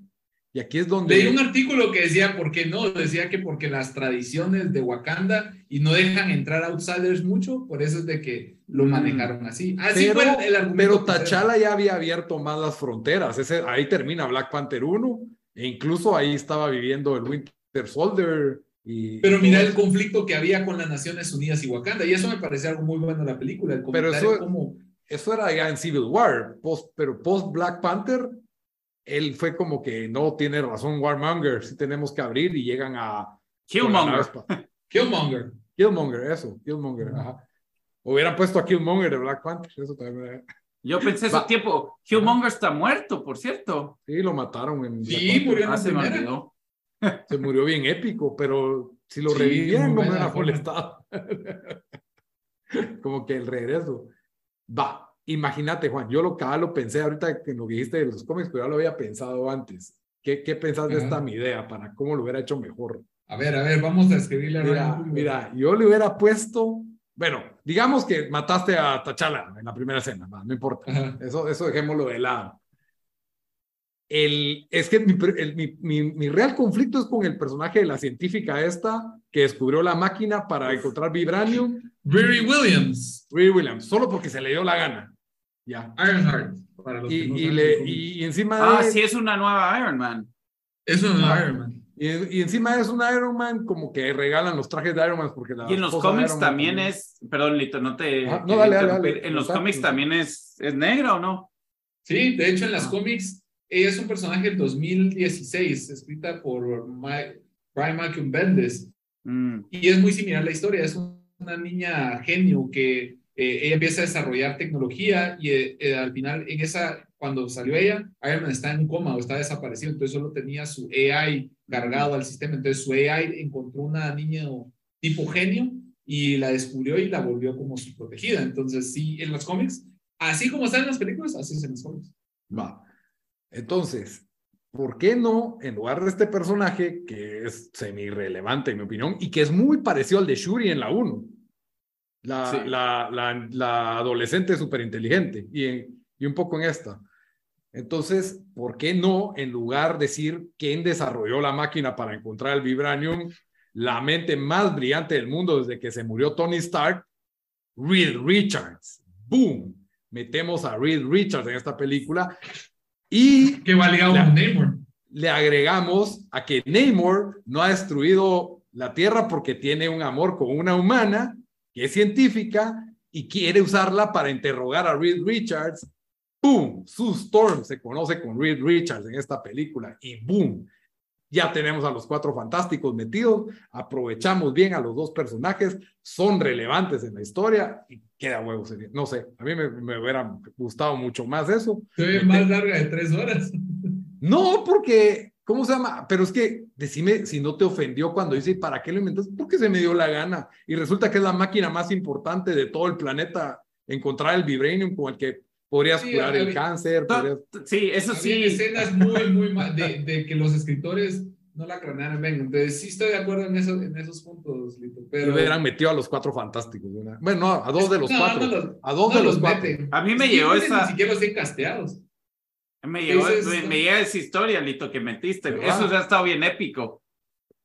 Y aquí es donde... Leí un artículo que decía, ¿por qué no? Decía que porque las tradiciones de Wakanda y no dejan entrar outsiders mucho, por eso es de que lo mm. manejaron así. Así pero, fue el, argumento. Pero T'Challa ya había abierto más las fronteras. Ese, ahí termina Black Panther 1, e incluso ahí estaba viviendo el Winter Soldier Y, Pero mira el conflicto que había con las Naciones Unidas y Wakanda, y eso me parece algo muy bueno en la película, el Pero eso- como... Eso era ya en Civil War, post, pero post Black Panther, él fue como que no tiene razón Warmonger, sí tenemos que abrir y llegan a... Killmonger. Killmonger. Killmonger, eso, Killmonger, ajá. Hubieran puesto a Killmonger de Black Panther, eso también. era- Yo pensé ese tiempo, Killmonger está muerto, por cierto. Sí, lo mataron en Sí, murió en Ah, se olvidó. Se murió bien épico, pero si lo Sí, revivían hubiera forma. molestado. como que el regreso. Va, imagínate, Juan, yo lo cada lo pensé ahorita que nos dijiste de los cómics, pero ya lo había pensado antes. ¿Qué, qué pensás de esta mi idea para cómo lo hubiera hecho mejor? A ver, a ver, vamos a escribirle a Mira, Coogler. mira, yo le hubiera puesto, bueno, digamos que mataste a T'Challa en la primera escena, no importa. Ajá. Eso, eso dejémoslo de lado. El, es que mi, el- mi, mi, mi real conflicto es con el personaje de la científica esta que descubrió la máquina para encontrar vibranium, Riri Williams, Riri Williams, solo porque se le dio la gana. Ya. Ironheart. Para los Y, que no y, le, y, y encima Ah, de, sí, es una nueva Iron Man. Es un Ah. Iron Man. y, y encima es un Iron Man como que regalan los trajes de Iron Man porque la Y en los cómics Man también es, perdón, Lito, no te. Ah, no, dale, dale, dale. En los Exacto. cómics también es, es negra o no? Sí, de hecho en las Ah. cómics ella es un personaje del 2016, escrita por Ma- Brian Malcolm Bendis. Mm. Y es muy similar la historia. Es una niña genio que eh, ella empieza a desarrollar tecnología y eh, eh, al final, en esa, cuando salió ella, Iron Man está en coma o está desaparecido, entonces solo tenía su AI cargado al sistema. Entonces su AI encontró una niña tipo genio y la descubrió y la volvió como su protegida. Entonces, sí, en los cómics, así como están en las películas, así es en los cómics. Va. Entonces, ¿por qué no, en lugar de este personaje, que es semi-irrelevante en mi opinión, y que es muy parecido al de Shuri en la 1? La, Sí. la, la, la adolescente súper inteligente y, y un poco en esta. Entonces, ¿por qué no, en lugar de decir quién desarrolló la máquina para encontrar el vibranium, la mente más brillante del mundo desde que se murió Tony Stark, Reed Richards? ¡Boom! Metemos a Reed Richards en esta película y Que va ligado La- con Namor. le agregamos a que Namor no ha destruido la Tierra porque tiene un amor con una humana que es científica y quiere usarla para interrogar a Reed Richards. ¡Boom! Sue Storm se conoce con Reed Richards en esta película y ¡boom! Ya tenemos a los cuatro fantásticos metidos, aprovechamos bien a los dos personajes, son relevantes en la historia y queda huevo. No sé, a mí me, me hubiera gustado mucho más eso. Se ve más larga de tres horas. No, porque, ¿cómo se llama? Pero es que decime si no te ofendió cuando dice, ¿para qué lo inventas? Porque se me dio la gana. Y resulta que es la máquina más importante de todo el planeta, encontrar el vibranium con el que podrías Sí, curar el cáncer. podrías- Sí, eso sí. escenas muy, muy mal de, de que los escritores no la cranearon bien. Entonces, sí estoy de acuerdo en, eso, en esos puntos, Lito. Pero. hubieran metido a los cuatro fantásticos. ¿verdad? Bueno, no, a dos de los No, cuatro. no los- a dos no de los, cuatro. meten. A mí me llegó Ni esa, siquiera los casteados. Me llegó, Entonces, me, me llega esa historia, Lito, que metiste. Eso ya ha estado bien épico.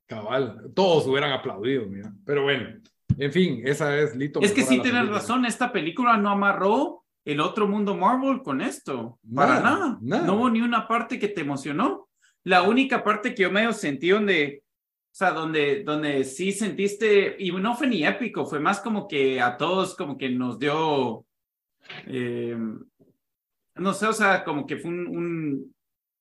Cabal, todos hubieran aplaudido, mira. Pero bueno, en fin, esa es Lito. Es que sí tienes razón, esta película no amarró el otro mundo Marvel con esto. Para nada. No hubo ni una parte que te emocionó. La única parte que yo medio sentí donde, o sea, donde, donde sí sentiste, y no fue ni épico, fue más como que a todos como que nos dio, eh, no sé, o sea, como que fue un, un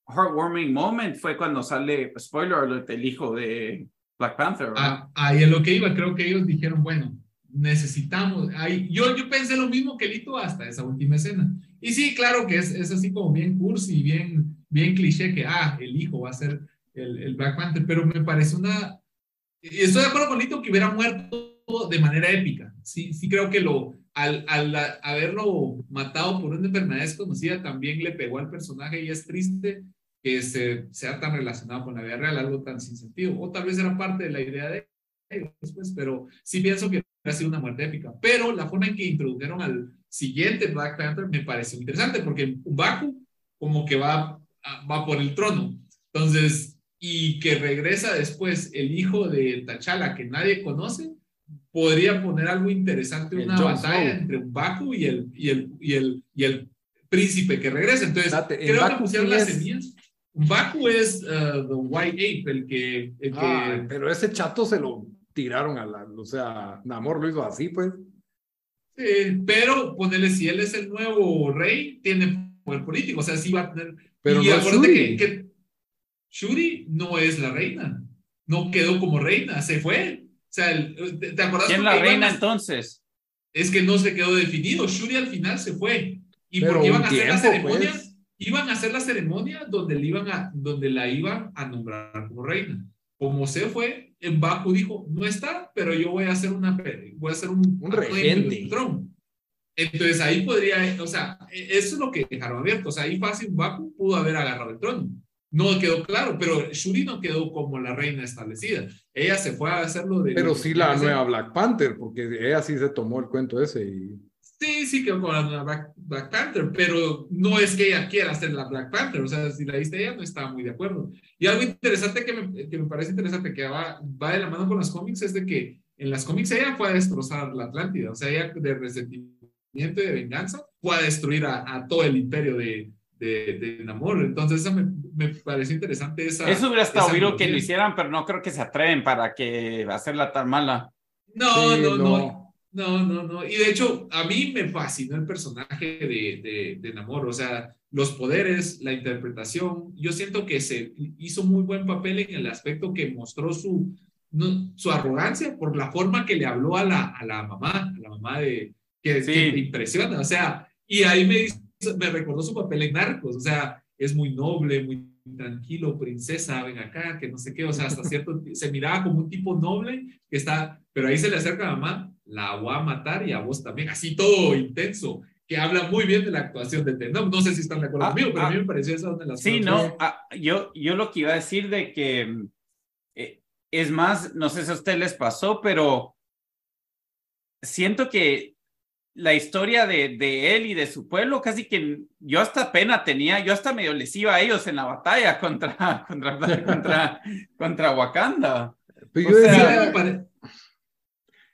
heartwarming moment, fue cuando sale, spoiler alert, el hijo de Black Panther. Ah, ahí en lo que iba, creo que ellos dijeron, bueno, necesitamos. Ahí, yo, yo pensé lo mismo que Lito hasta esa última escena. Y sí, claro que es, es así como bien cursi, bien, bien cliché, que, ah, el hijo va a ser el, el Black Panther, pero me parece una. Estoy de acuerdo con Lito que hubiera muerto de manera épica. Sí, sí creo que lo, al, al haberlo matado por una enfermedad desconocida también le pegó al personaje y es triste que se, sea tan relacionado con la vida real, algo tan sin sentido. O tal vez era parte de la idea de ellos, pues, pero sí pienso que ha sido una muerte épica. Pero la forma en que introdujeron al siguiente Black Panther me pareció interesante, porque Umbaku como que va, va por el trono. Entonces, y que regresa después el hijo de T'Challa que nadie conoce, podría poner algo interesante, El una Jon batalla Snow. entre Umbaku y el, y el, y el, y el príncipe que regresa. Entonces, Espérate, creo que M'Baku, pusieron ¿quién las es? semillas. Baku es uh, The White Ape, el que... El que... pero ese chato se lo tiraron a la... O sea, Namor lo hizo así, pues. Sí, pero ponele, si él es el nuevo rey, tiene poder político, o sea, sí va a tener... Pero y no Shuri. que, que Shuri no es la reina, no quedó como reina, se fue. O sea, ¿te, acuerdas? ¿Quién la iban reina a- entonces? Es que no se quedó definido. Shuri al final se fue. Y Pero porque iban a hacer la tiempo, ceremonia, pues. iban a hacer la ceremonia donde, le iban a, donde la iban a nombrar como reina. Como se fue, en Baku dijo, no está, pero yo voy a hacer una, voy a hacer un, Un regente. Entonces ahí podría, o sea, e- eso es lo que dejaron abierto. O sea, ahí fácil Baku pudo haber agarrado el trono. No quedó claro, pero Shuri no quedó como la reina establecida. Ella se fue a hacerlo de... Pero sí la hacer. nueva Black Panther, porque ella sí se tomó el cuento ese y... Sí, sí quedó con la nueva Black, Black Panther, pero no es que ella quiera ser la Black Panther, o sea, si la viste ella no estaba muy de acuerdo. Y algo interesante que me, que me parece interesante que va, va de la mano con los cómics es de que en las cómics ella fue a destrozar la Atlántida, o sea, ella de resentimiento y de venganza fue a destruir a, a todo el imperio de, de, de Namor. Entonces, eso me, me pareció interesante esa... Eso hubiera estado vivo que lo hicieran, pero no creo que se atreven para que hacerla tan mala. No, Sí, no, no. No, no, no. Y de hecho, a mí me fascinó el personaje de, de, de Namor. O sea, los poderes, la interpretación. Yo siento que se hizo muy buen papel en el aspecto que mostró su, no, su arrogancia por la forma que le habló a la, a la mamá, a la mamá de que, Sí. que te impresiona. O sea, y ahí me, hizo- me recordó su papel en Narcos. O sea, es muy noble, muy tranquilo, princesa, ven acá, que no sé qué. O sea, hasta cierto, se miraba como un tipo noble que está, pero ahí se le acerca a mamá, la voy a matar y a vos también, así todo intenso, que habla muy bien de la actuación de Ted. No, sé si están de acuerdo Ah, conmigo, pero ah. a mí me pareció esa una de las Sí, no, ah, yo, yo lo que iba a decir de que eh, es más, no sé si a ustedes les pasó, pero siento que la historia de, de él y de su pueblo, casi que yo hasta pena tenía, yo hasta medio les iba a ellos en la batalla contra, contra, contra, contra Wakanda. Pero O yo sea, decía, me pare-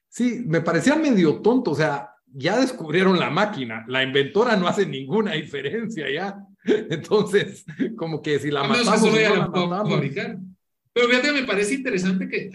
sí, me parecía medio tonto, o sea, ya descubrieron la máquina, la inventora no hace ninguna diferencia ya. Entonces, como que si la a menos que matamos, no la matamos. fabricar. Pero fíjate, me parece interesante que,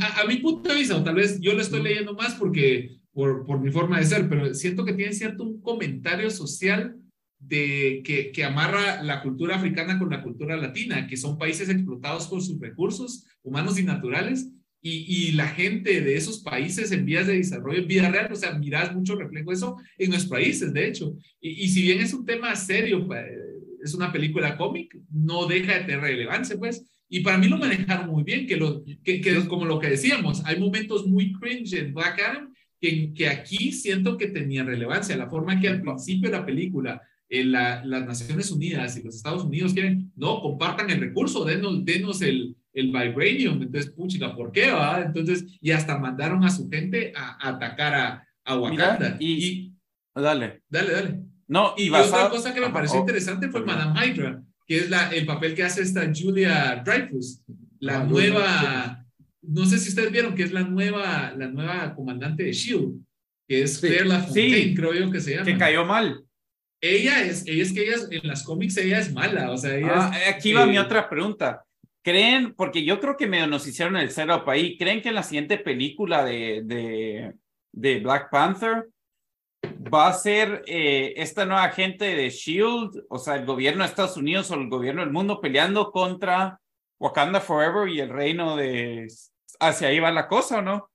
a, a mi punto de vista, o tal vez yo lo estoy leyendo más porque, por, por mi forma de ser, pero siento que tiene cierto un comentario social de que, que amarra la cultura africana con la cultura latina, que son países explotados por sus recursos humanos y naturales, y, y la gente de esos países en vías de desarrollo, en vida real, o sea, miras mucho reflejo eso en nuestros países, de hecho. Y, y si bien es un tema serio, es una película cómic, no deja de tener relevancia, pues. Y para mí lo manejaron muy bien, que, lo, que, que como lo que decíamos, hay momentos muy cringe en Black Adam que, que aquí siento que tenía relevancia. La forma que al principio de la película eh, la, las Naciones Unidas y los Estados Unidos quieren, no, compartan el recurso, denos, denos el, el vibranium. Entonces, puchica, ¿por qué? Va? Entonces, y hasta mandaron a su gente a, a atacar a, a Wakanda. Mira, y- y, Dale. dale, dale. No, Y, y, otra basado- cosa que me Ajá, pareció oh, interesante fue. Madame Hydra, que es la, el papel que hace esta Julia Dreyfus, la Ah, nueva, no sé si ustedes vieron que es la nueva, la nueva comandante de S.H.I.E.L.D., que es Sí. Claire LaFontaine, Sí. creo yo que se llama. que cayó mal. Ella es, ella es que ella es- en las cómics ella es mala, o sea, ella Ah, es, aquí va eh, mi otra pregunta. ¿Creen, porque yo creo que medio nos hicieron el setup ahí, ¿creen que en la siguiente película de, de, de Black Panther va a ser eh, esta nueva gente de Shield, o sea, el gobierno de Estados Unidos o el gobierno del mundo peleando contra Wakanda Forever y el reino de... ¿Hacia ahí va la cosa o no?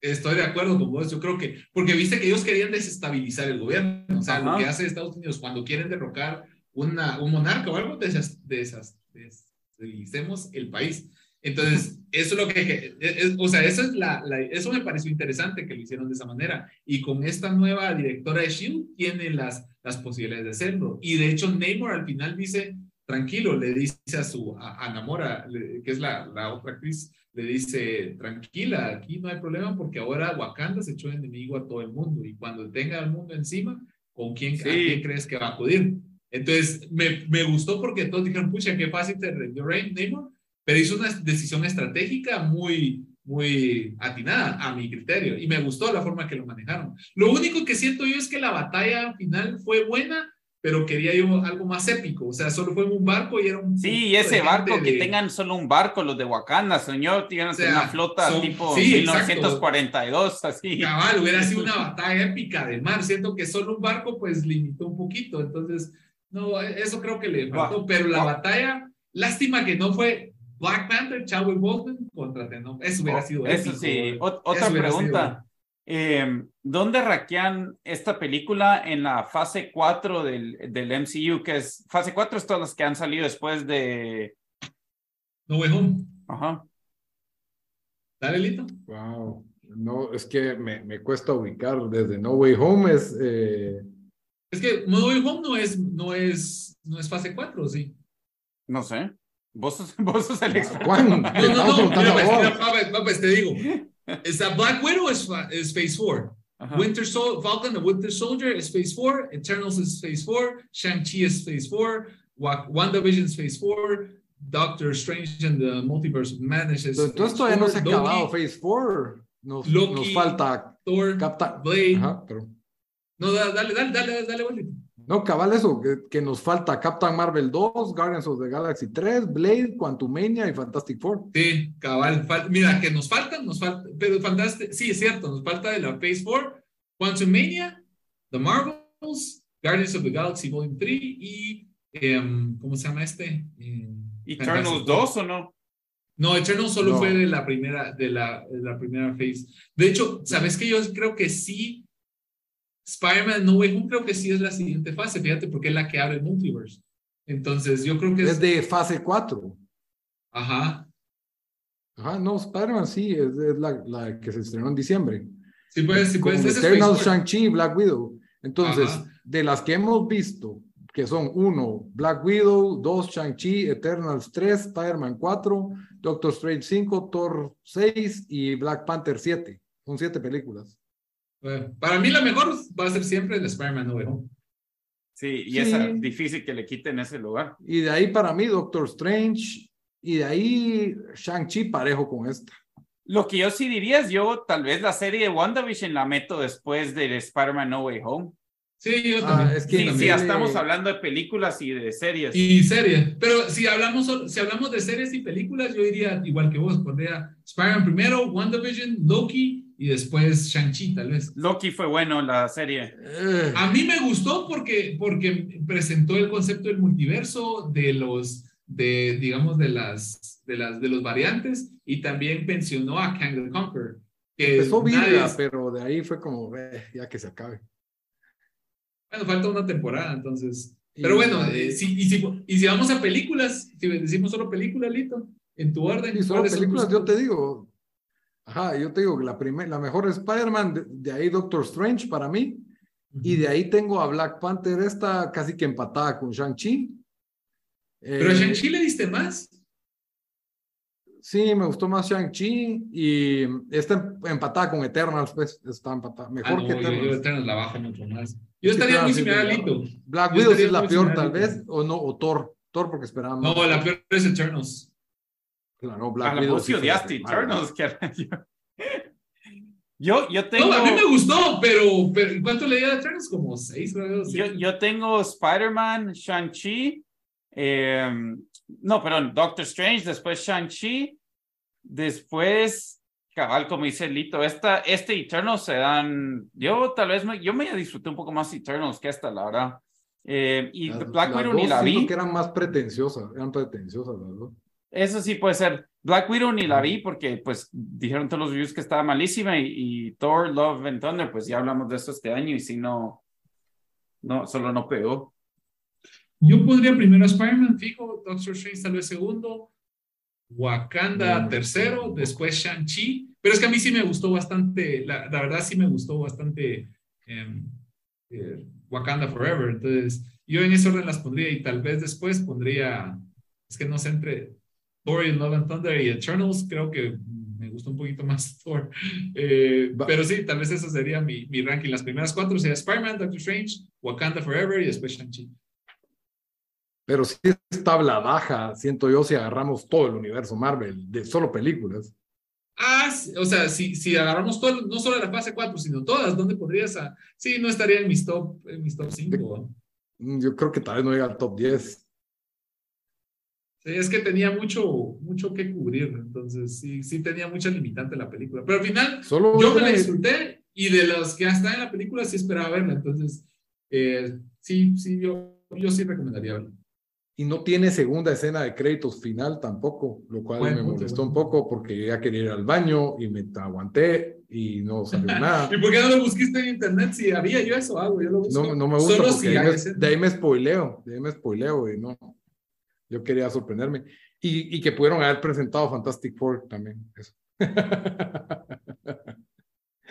Estoy de acuerdo con vos, yo creo que, porque viste que ellos querían desestabilizar el gobierno, o sea, lo que hace Estados Unidos cuando quieren derrocar una, un monarca o algo, desestabilicemos el país. Entonces, eso es lo que, que- es- o sea, eso, es la, la- eso me pareció interesante que lo hicieron de esa manera. Y con esta nueva directora de S.H.I.E.L.D. tiene las, las posibilidades de hacerlo. Y de hecho, Namor al final dice, tranquilo, le dice a su, a, a Namora, le- que es la, la otra actriz, le dice, tranquila, aquí no hay problema porque ahora Wakanda se echó enemigo a todo el mundo y cuando tenga al mundo encima, ¿con quién, Sí. a quién crees que va a acudir? Entonces, me, me gustó porque todos dijeron, pucha, qué fácil te rendió Rain- Namor, pero hizo una decisión estratégica muy, muy atinada a mi criterio y me gustó la forma que lo manejaron. Lo único que siento yo es que la batalla final fue buena, pero quería yo algo más épico. O sea, solo fue en un barco y era un. Sí, y ese barco, que tengan solo un barco, los de Wakanda, señor, tienen una flota tipo 1942, así. Cabal, hubiera sido una batalla épica del mar. Siento que solo un barco, pues limitó un poquito. Entonces, no, eso creo que le faltó. pero la batalla, lástima que no fue Black Panther, Chadwick Boseman contra Tenom. Eso hubiera oh, sido Eso sí. otra pregunta. Eh, ¿Dónde raquean esta película en la fase 4 del, del MCU? Que es fase 4 es todas las que han salido después de. No Way Home. Ajá. Dale, Lito. Wow. No, es que me, me cuesta ubicar desde No Way Home. Es, eh... es que No Way Home no es, no es, no es fase 4, ¿sí? No sé. Vos sos, vos sos el experto. Juan, no, no, no, mira, pues, mira, pues, te digo. Esa Black Widow is, es Phase 4. Winter Sol Falcon, the Winter Soldier is Phase 4. Eternals is Phase 4. Shang-Chi is Phase 4. WandaVision is Phase 4. Doctor Strange and the Multiverse of Madness is Entonces todavía no se ha acabado Phase 4. Nos, Loki, nos falta Thor, Captain Blade. Ajá, pero... No, dale, dale, dale, dale, dale, dale. No, cabal eso, que, nos falta Captain Marvel 2, Guardians of the Galaxy 3, Blade, Quantumania y Fantastic Four. Sí, cabal, mira, que nos faltan, nos falta, pero Fantastic, sí, es cierto, nos falta de la Phase 4, Quantumania, The Marvels, Guardians of the Galaxy Volume 3 y, em, ¿cómo se llama este? Eh, Eternals 2 o no? No, Eternals solo fue de la primera, de la, de la primera phase. De hecho, ¿sabes que Yo creo que sí Spider-Man No Way Home creo que sí es la siguiente fase, fíjate, porque es la que abre el multiverse. Entonces, yo creo que es... Es de fase 4. Ajá. Ajá, no, Spider-Man sí, es, la, la, que se estrenó en diciembre. Sí, pues, sí, pues. Eternal, Shang-Chi, Black Widow. Entonces, de las que hemos visto, que son uno, Black Widow, dos, Shang-Chi, Eternals 3, Spider-Man 4, Doctor Strange 5, Thor 6 y Black Panther 7. Son siete películas para mí la mejor va a ser siempre el Spider-Man nuevo. Sí, y es difícil que le quiten ese lugar. Y de ahí para mí Doctor Strange y de ahí Shang-Chi parejo con esta. Lo que yo sí diría es yo tal vez la serie de WandaVision la meto después del Spider-Man No Way Home. Sí, yo ah, también. es que sí, ya estamos hablando de películas y de series. Y series. Pero si hablamos, si hablamos de series y películas, yo diría igual que vos, pondría Spider-Man primero, WandaVision, Loki, y después Shang-Chi, tal vez. Loki fue bueno la serie. Eh. A mí me gustó porque, porque presentó el concepto del multiverso, de los, de, digamos, de las, de las, de los variantes y también pensionó a Kang the Conqueror. Que Empezó vida, pero de ahí fue como, eh, ya que se acabe. Bueno, falta una temporada, entonces. Pero bueno, eh, si, y, si, y si vamos a películas, si decimos solo películas, Lito, en tu orden. Y solo películas, yo te digo, Ajá, yo te digo que la, la mejor Spider-Man, de, ahí Doctor Strange para mí, y de ahí tengo a Black Panther, esta casi que empatada con Shang-Chi. ¿Pero a eh, Shang-Chi le diste más? Sí, me gustó más Shang-Chi y está empatada con Eternals, pues está empatada. Mejor ah, que Eternals. Yo, Eternals la baja mucho más. Yo estaría muy similar a Lito. Black Widow es la peor, tal vez, o no, o Thor. Thor porque esperábamos. No, la peor es Eternals. Claro, Black Widow. Sí Eternals. yo, yo tengo. No, a mí me gustó, pero, pero ¿cuánto leía de Eternals? Como seis, Yo, yo tengo Spider-Man, Shang-Chi. Eh, no, perdón, Doctor Strange, después Shang-Chi. Después, cabal, como dice Lito, esta, este Eternals se dan. Yo tal vez me, yo me disfruté un poco más Eternals que esta, la verdad. Eh, y Black Widow ni la vi. que eran más pretenciosas, eran pretenciosas, ¿verdad? Eso sí puede ser. Black Widow ni la vi porque pues dijeron todos los reviews que estaba malísima y, Thor, Love and Thunder, pues ya hablamos de eso este año y si no, no, solo no pegó. Yo podría primero Spider-Man, fijo, Doctor Strange tal vez segundo, Wakanda tercero, después Shang-Chi, pero es que a mí sí me gustó bastante, la, verdad sí me gustó bastante em, eh, Wakanda Forever, entonces yo en ese orden las pondría y tal vez después pondría, es que no sé, entre Thor y Love and Thunder y Eternals, creo que me gustó un poquito más Thor. Eh, pero sí, tal vez eso sería mi, mi ranking. Las primeras cuatro serían Spider-Man, Doctor Strange, Wakanda Forever y después Shang-Chi. Pero sí es tabla baja, siento yo, si agarramos todo el universo Marvel, de solo películas. Ah, o sea, si, si agarramos todo, no solo la fase 4, sino todas, ¿dónde podrías? A... Sí, no estaría en mis top, en mis top 5. mm, yo creo que tal vez no llega al top 10. Sí, es que tenía mucho, mucho que cubrir, entonces sí, sí tenía mucha limitante la película. Pero al final, Solo yo me la disfruté y de los que están en la película sí esperaba verla, entonces eh, sí, sí, yo, yo sí recomendaría verla. Y no tiene segunda escena de créditos final tampoco, lo cual me molestó un poco porque ya quería ir al baño y me aguanté y no salió nada. ¿Y por qué no lo busquiste en internet? Si había yo eso hago, yo lo busco. No, no me gusta Solo porque si de, ahí me, de ahí me spoileo, de ahí me spoileo y no. Yo quería sorprenderme. Y, y que pudieron haber presentado Fantastic Four también. Eso.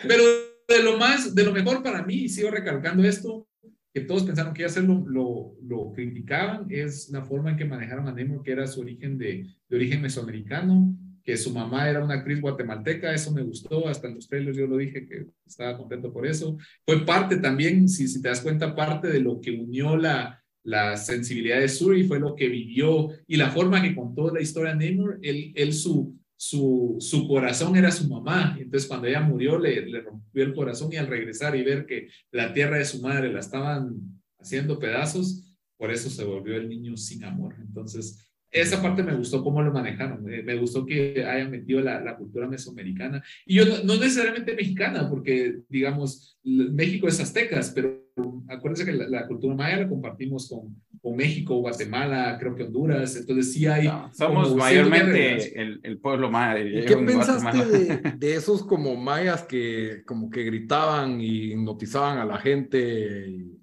Pero de lo más, de lo mejor para mí, sigo recalcando esto, que todos pensaron que iba a ser lo, lo, lo criticaban, es la forma en que manejaron a Nemo, que era su origen de, de origen mesoamericano, que su mamá era una actriz guatemalteca, eso me gustó, hasta en los trailers yo lo dije que estaba contento por eso. Fue parte también, si, si te das cuenta, parte de lo que unió la, la sensibilidad de Suri, fue lo que vivió y la forma que contó la historia de Namor, él, su, su, su corazón era su mamá. Entonces, cuando ella murió, le, le rompió el corazón y al regresar y ver que la tierra de su madre la estaban haciendo pedazos, por eso se volvió el niño sin amor. Entonces, esa parte me gustó cómo lo manejaron. Me, me gustó que hayan metido la, la, cultura mesoamericana. Y yo no, no, necesariamente mexicana, porque, digamos, México es aztecas, pero acuérdense que la, la cultura maya la compartimos con, con, México, Guatemala, creo que Honduras. Entonces, sí hay. No, somos mayormente el, el, pueblo maya. ¿Y qué pensaste de, de, esos como mayas que como que gritaban y hipnotizaban a la gente? Y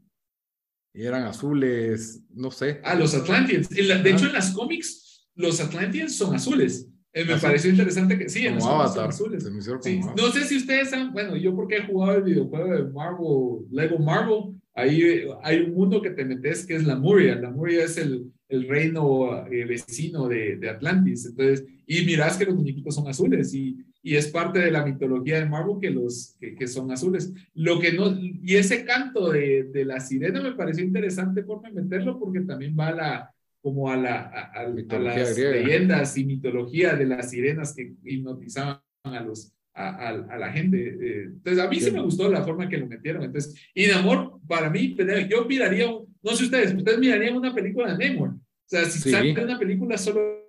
y eran azules, no sé. Ah, los Atlanteans. La, de hecho, en las cómics, los Atlanteans son azules. Eh, me ¿Ah, pareció interesante que sí, en los Avatar, son azules. Sí. No sé si ustedes han, bueno, yo porque he jugado el videojuego de Marvel, Lego Marvel, ahí hay un mundo que te metes que es la Muria. La Muria es el, el reino eh, vecino de, de, Atlantis. Entonces, y mirás que los muñequitos son azules y, y es parte de la mitología de Marvel que, los, que, que, son azules. Lo que no, y ese canto de, de la sirena me pareció interesante por meterlo porque también va a la, como a, la, a, a, a las griega. leyendas y mitología de las sirenas que hipnotizaban a los a, la gente. Eh, Entonces, a mí sí. sí me gustó la forma que lo metieron. Entonces, y Namor, para mí, yo miraría, no sé ustedes, ustedes mirarían una película de Namor. O sea, si Sí. sale una película solo.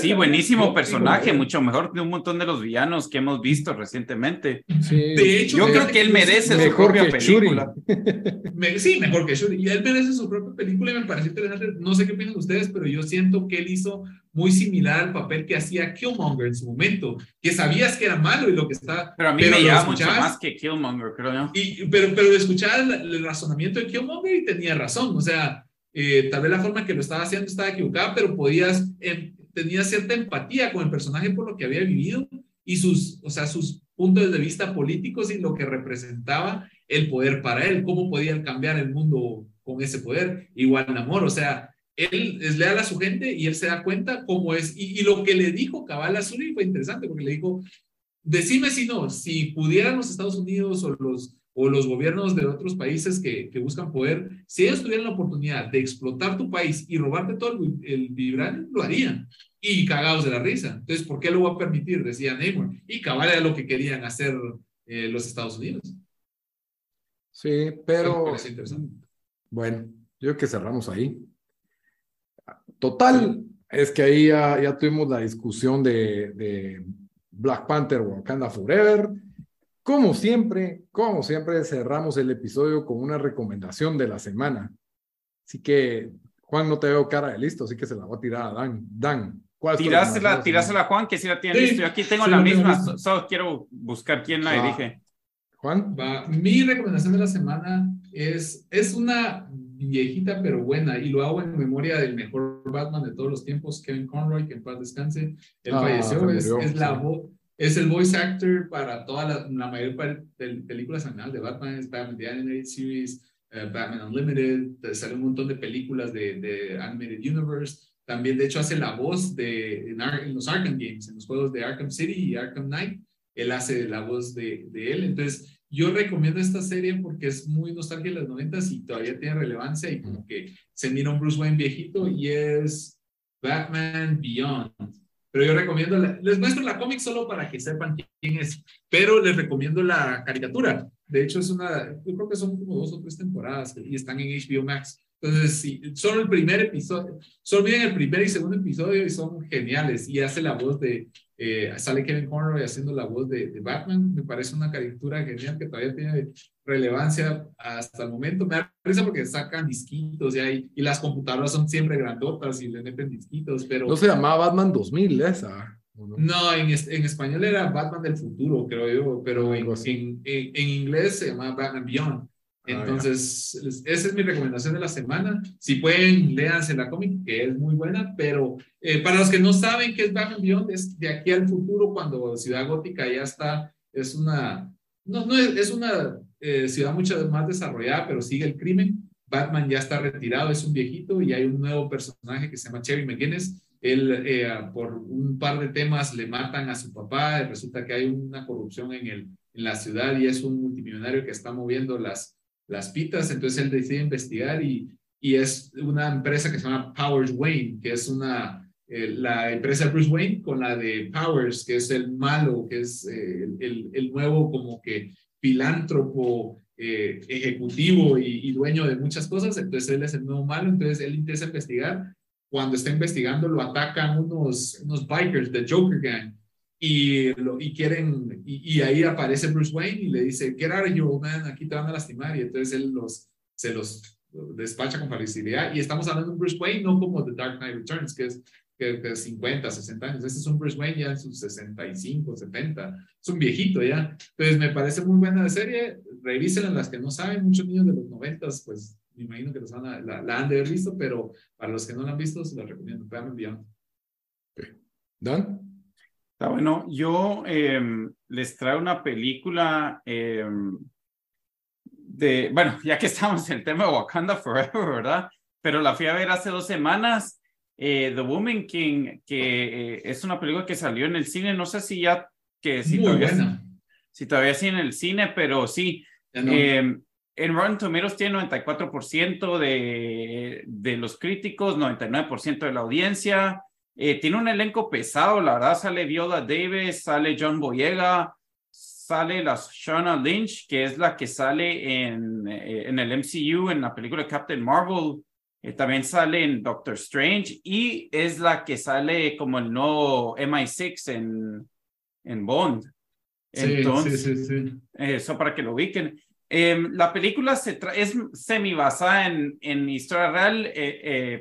Sí, buenísimo personaje, mucho mejor que un montón de los villanos que hemos visto recientemente. Sí. De hecho, Yo creo que él merece su propia película. Me- sí, mejor que Shuri. Y él merece su propia película y me pareció interesante. No sé qué piensan ustedes, pero yo siento que él hizo muy similar al papel que hacía Killmonger en su momento, que sabías que era malo y lo que está. Pero a mí Pero me llama mucho más que Killmonger, creo yo. Y, pero, pero escuchaba el, el razonamiento de Killmonger y tenía razón. O sea, eh, tal vez la forma en que lo estaba haciendo estaba equivocada, pero podías, em, tenía cierta empatía con el personaje por lo que había vivido y sus, o sea, sus puntos de vista políticos y lo que representaba el poder para él, cómo podía cambiar el mundo con ese poder. Igual Namor, o sea, él es leal a su gente y él se da cuenta cómo es. Y, lo que le dijo Cabal Azul fue interesante porque le dijo, decime si no, si pudieran los Estados Unidos o los, o los gobiernos de otros países que, que buscan poder, si ellos tuvieran la oportunidad de explotar tu país y robarte todo el, el lo harían. Y cagados de la risa. Entonces, ¿por qué lo va a permitir? Decía Neymar. Y cabal era lo que querían hacer eh, los Estados Unidos. Sí, pero bueno, yo creo que cerramos ahí. Total, es que ahí ya, ya tuvimos la discusión de, de Black Panther Wakanda Forever. Como siempre, como siempre, cerramos el episodio con una recomendación de la semana. Así que, Juan, no te veo cara de listo, así que se la voy a tirar a Dan. Dan, ¿cuál es tu Tirásela, recomendación? tirásela a Juan, que sí la tiene Sí, listo. Yo aquí tengo sí la misma, so- solo quiero buscar quién la Ah. dirige. Juan, Va, Mi recomendación de la semana es, es una viejita pero buena y lo hago en memoria del mejor Batman de todos los tiempos, Kevin Conroy, que en paz descanse. Él Ah, falleció, es, murió, es la voz. Es el voice actor para toda la, la mayor parte de películas de Batman, es Batman The Animated Series, eh, Batman Unlimited, te sale un montón de películas de, de Animated Universe. También, de hecho, hace la voz de, en, Ar- en los Arkham Games, en los juegos de Arkham City y Arkham Knight. Él hace la voz de, de él. Entonces, yo recomiendo esta serie porque es muy nostálgica de los noventas y todavía tiene relevancia y como que se mira un Bruce Wayne viejito y es Batman Beyond. Pero yo recomiendo, les muestro la cómic solo para que sepan quién es, pero les recomiendo la caricatura. De hecho, es una, yo creo que son como dos o tres temporadas y están en HBO Max. Entonces, sí, solo el primer episodio, solo miren el primer y segundo episodio y son geniales. Y hace la voz de, eh, sale Kevin Conroy haciendo la voz de, de, Batman. Me parece una caricatura genial que todavía tiene relevancia hasta el momento. Me da risa porque sacan disquitos y, hay, y las computadoras son siempre grandotas y le meten disquitos, pero... No se llamaba Batman 2000 esa. No, en, en, español era Batman del futuro, creo yo, pero en, en, en, inglés se llama Batman Beyond. Ah, Entonces, esa es mi recomendación de la semana. Si pueden, léanse la cómic, que es muy buena, pero eh, para los que no saben qué es Batman Beyond, es de aquí al futuro, cuando Ciudad Gótica ya está, es una, no, no es, una eh, ciudad mucho más desarrollada, pero sigue el crimen. Batman ya está retirado, es un viejito y hay un nuevo personaje que se llama Cherry McGinnis. Él, eh, por un par de temas, le matan a su papá. Resulta que hay una corrupción en, el, en la ciudad y es un multimillonario que está moviendo las, las pitas, entonces él decide investigar y, y es una empresa que se llama Powers Wayne, que es una, eh, la empresa Bruce Wayne con la de Powers, que es el malo, que es eh, el, el, nuevo como que filántropo eh, ejecutivo y, y, dueño de muchas cosas, entonces él es el nuevo malo, entonces él intenta investigar, cuando está investigando lo atacan unos, unos bikers de Joker Gang y, lo, y quieren, y, ahí aparece Bruce Wayne y le dice, get out of here, man, aquí te van a lastimar, y entonces él los, se los despacha con facilidad, y estamos hablando de un Bruce Wayne, no como The Dark Knight Returns, que es que, que 50, 60 años, este es un Bruce Wayne ya en sus 65, 70, es un viejito ya, entonces me parece muy buena la serie, revísenla las que no saben, muchos niños de los 90, pues me imagino que los van la, la, han de haber visto, pero para los que no la han visto, se la recomiendo, vean. ¿Dan? Está bueno. Yo em, les traigo una película em, de, bueno, ya que estamos en el tema de Wakanda Forever, ¿verdad? Pero la fui a ver hace dos semanas, eh, The Woman King, que eh, es una película que salió en el cine, no sé si ya, que si Muy todavía, buena. si todavía sí en el cine, pero sí. No. Eh, en Rotten Tomatoes tiene 94% de, de los críticos, 99% de la audiencia. Eh, tiene un elenco pesado, la verdad, sale Viola Davis, sale John Boyega, sale la Shauna Lynch, que es la que sale en, eh, en el MCU, en la película Captain Marvel, eh, también sale en Doctor Strange y es la que sale como el nuevo MI6 en, en Bond. Entonces, sí, sí, sí, eso para que lo ubiquen. Eh, la película se es semi basada en, en historia real,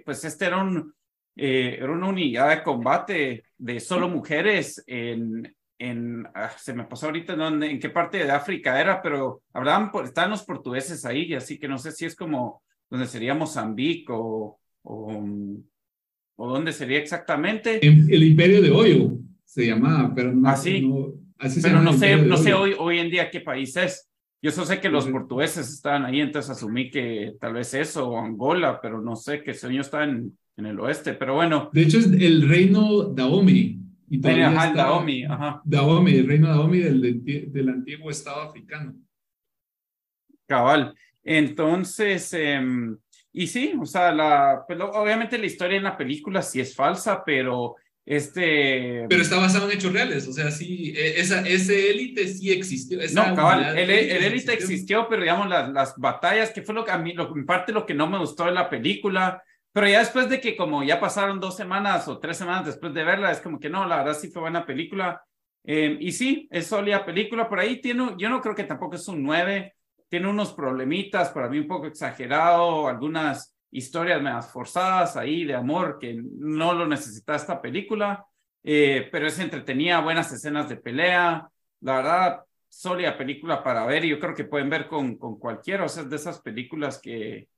pues este era un eh, era una unidad de combate de solo mujeres en, en ah, se me pasó ahorita en, en qué parte de África era, pero hablaban, estaban los portugueses ahí, así que no sé si es como donde sería Mozambique o, o, o dónde sería exactamente. El, Imperio de Hoyo se llamaba, pero no, así, no, así pero no sé, no sé hoy, hoy en día qué país es. Yo solo sé que los portugueses estaban ahí, entonces asumí que tal vez eso, o Angola, pero no sé, que ese año está en, en el oeste, pero bueno. De hecho, es el reino Dahomey. Y ajá, el Dahomey, ajá. Dahomey, el reino Dahomey del, del, antiguo estado africano. Cabal. Entonces, eh, y sí, o sea, la, pues, obviamente la historia en la película sí es falsa, pero este... Pero está basado en hechos reales, o sea, sí, e, esa, ese élite sí existió. no, cabal, el, el élite existió, pero digamos las, las batallas, que fue lo que a mí, lo, en parte lo que no me gustó de la película, pero ya después de que como ya pasaron dos semanas o tres semanas después de verla, es como que no, la verdad sí fue buena película. Eh, y sí, es sólida película. Por ahí tiene, yo no creo que tampoco es un 9. Tiene unos problemitas, para mí un poco exagerado, algunas historias más forzadas ahí de amor que no lo necesita esta película. Eh, pero es entretenida, buenas escenas de pelea. La verdad, sólida película para ver y yo creo que pueden ver con, con cualquiera. O sea, es de esas películas que,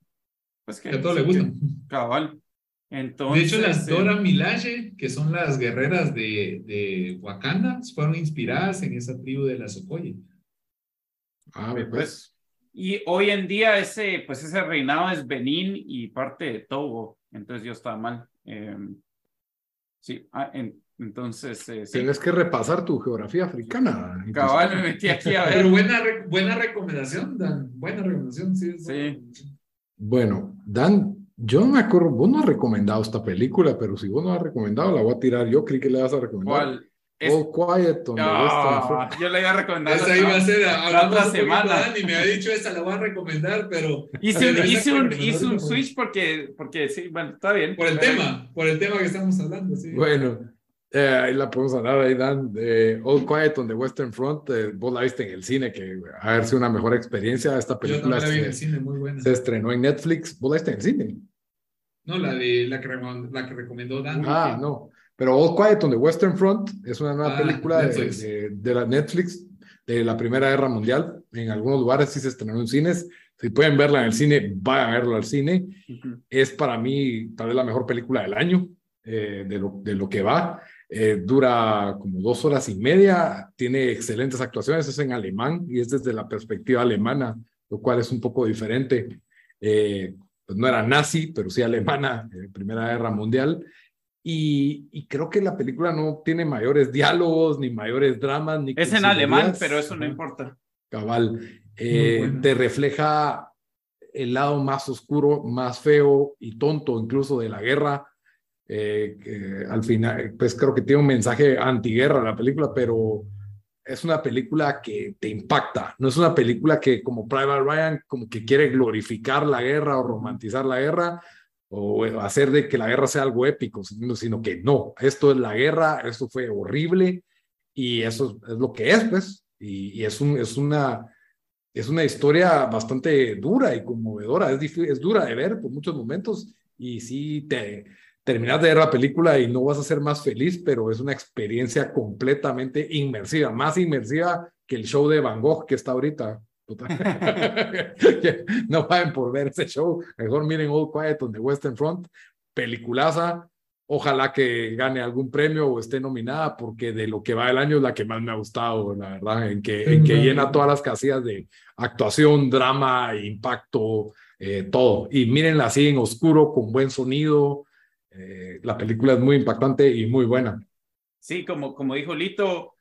pues que, a todos le gustan. Cabal. Entonces, de hecho, las Dora Milaje, que son las guerreras de, de Wakanda, fueron inspiradas en esa tribu de la Sokoye. Ah, pues. Y hoy en día ese, pues ese reinado es Benín y parte de Togo, entonces yo estaba mal. Eh, sí, ah, en, entonces... Eh, sí. Tienes que repasar tu geografía africana. Cabal, me metí aquí a ver. Pero buena, buena recomendación, Dan. Buena recomendación, sí. Sí. Bueno, Dan, Yo no me acuerdo, vos no has recomendado esta película, pero si vos no has recomendado, la voy a tirar yo. Creí que le vas a recomendar. ¿Cuál? Es- All Quiet on the Western Ah, Front. yo le iba a recomendar. Esa iba a ser, la otra semana. Dani me ha dicho esa, la voy a recomendar, pero Hice un, hice un, hice switch porque, porque sí, bueno, está bien. por el tema, por el tema que estamos hablando, sí. Bueno, eh, ahí la podemos hablar ahí, Dan. De All Quiet on the Western Front. eh, vos la viste en el cine, que ha haber sido una mejor experiencia. Esta Yo película también la vi en el se, cine, muy buena. se estrenó en Netflix. ¿Vos la viste en el cine? No, la de la que, la que recomendó Dan. Ah, no. Pero All Quiet on the Western Front es una nueva Ah, película de, Netflix. de- de la Netflix de la Primera Guerra Mundial. En algunos lugares sí se estrenó en cines. Si pueden verla en el cine, vayan a verlo al cine. Ujú. Es para mí tal vez la mejor película del año, eh, de, lo, de lo que va. Eh, dura como dos horas y media, tiene excelentes actuaciones, es en alemán y es desde la perspectiva alemana, lo cual es un poco diferente. Eh, pues no era nazi, pero sí alemana, eh, Primera Guerra Mundial. Y, y creo que la película no tiene mayores diálogos, ni mayores dramas, ni Es en alemán, pero eso no importa. Cabal, eh, te refleja el lado más oscuro, más feo y tonto incluso de la guerra. eh, que al final, pues creo que tiene un mensaje antiguerra la película, pero es una película que te impacta. No es una película que como Private Ryan como que quiere glorificar la guerra o romantizar la guerra o hacer de que la guerra sea algo épico, sino, sino que no, esto es la guerra, esto fue horrible y eso es, lo que es, pues, y, y es, un, es, una, es una historia bastante dura y conmovedora, es, es dura de ver por muchos momentos y sí te terminas de ver la película y no vas a ser más feliz, pero es una experiencia completamente inmersiva, más inmersiva que el show de Van Gogh que está ahorita. No vayan por ver ese show, mejor miren All Quiet on the Western Front, peliculaza, ojalá que gane algún premio o esté nominada, porque de lo que va el año es la que más me ha gustado, la verdad, en que, en que llena todas las casillas de actuación, drama, impacto, eh, todo. Y mírenla así en oscuro, con buen sonido. eh, la película es muy impactante y muy buena. Sí, como, como dijo Lito,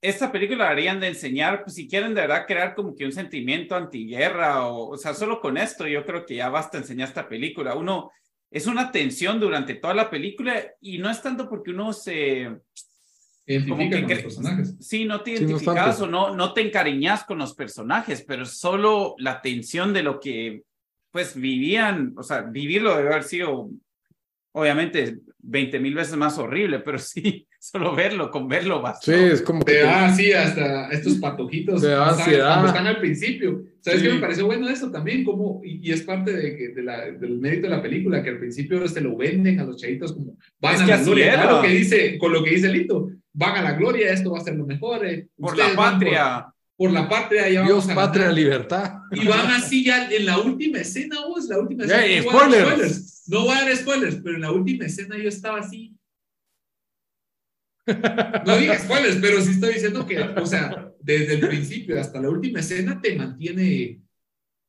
esta película harían de enseñar, pues, si quieren de verdad crear como que un sentimiento antiguerra, o, o sea, solo con esto yo creo que ya basta enseñar esta película. Uno, es una tensión durante toda la película y no es tanto porque uno se, como Identifica que con los personajes. sí, no te identificas o no, no te encariñas con los personajes, pero solo la tensión de lo que, pues, vivían, o sea, vivirlo debe haber sido, obviamente, 20 mil veces más horrible, pero sí, solo verlo, con verlo basta. Sí, es como que... Te da así hasta estos patojitos. Te da ansiedad. Cuando están al principio. ¿Sabes Sí. qué me pareció bueno eso también? Como, y, y es parte de, que- de la, del mérito de la película, que al principio se lo venden a los chavitos como van Es a que la gloria. era. Claro que dice, con lo que dice Lito, van a la gloria, esto va a ser lo mejor. eh, por la patria. Por, la patria, ya Dios, vamos a patria, ganar. libertad. Y van así ya en la última escena, vos, la última escena. y no voy spoilers. No voy a dar spoilers, pero en la última escena yo estaba así. No dije spoilers, pero sí estoy diciendo que, o sea, desde el principio hasta la última escena te mantiene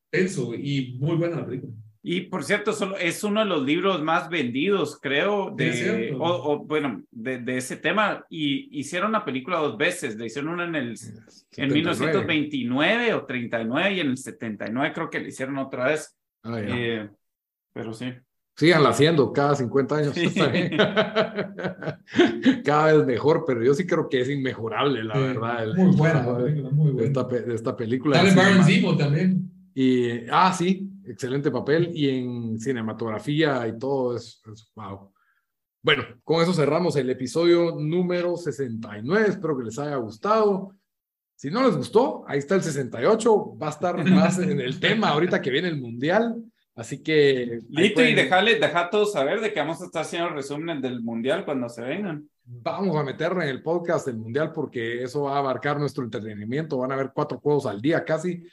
tenso y muy buena la película. Y por cierto, solo, es uno de los libros más vendidos, creo, de, cierto. o, o, bueno, de, de ese tema. Y hicieron una película dos veces. Le hicieron una en el en 79. 1929 o 39 y en el 79 creo que le hicieron otra vez. Ah. Eh, pero sí. Síganla haciendo cada 50 años. Sí. está bien. cada vez mejor, pero yo sí creo que es inmejorable, la verdad. el- Muy buena la película, muy buena. esta, esta película. Sale Baron Zemo también. Y, ah, sí, excelente papel. Y en cinematografía y todo es, es wow. Bueno, con eso cerramos el episodio número 69. Espero que les haya gustado. Si no les gustó, ahí está el 68. Va a estar más en el tema ahorita que viene el mundial. Así que. Lito, y pueden- dejarle, dejar a todos saber de que vamos a estar haciendo resumen del mundial cuando se vengan. Vamos a meterlo en el podcast del mundial porque eso va a abarcar nuestro entretenimiento. Van a haber cuatro juegos al día casi.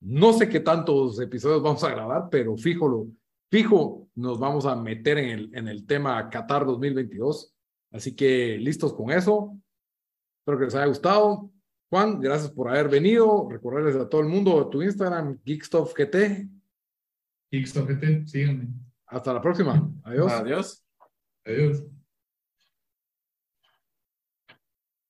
No sé qué tantos episodios vamos a grabar, pero fijo, lo, fijo nos vamos a meter en el, en el tema Qatar 2022. Así que listos con eso. Espero que les haya gustado. Juan, gracias por haber venido. Recordarles a todo el mundo tu Instagram, GeekstuffGT. GT, síganme. Hasta la próxima. Adiós. Adiós. Adiós.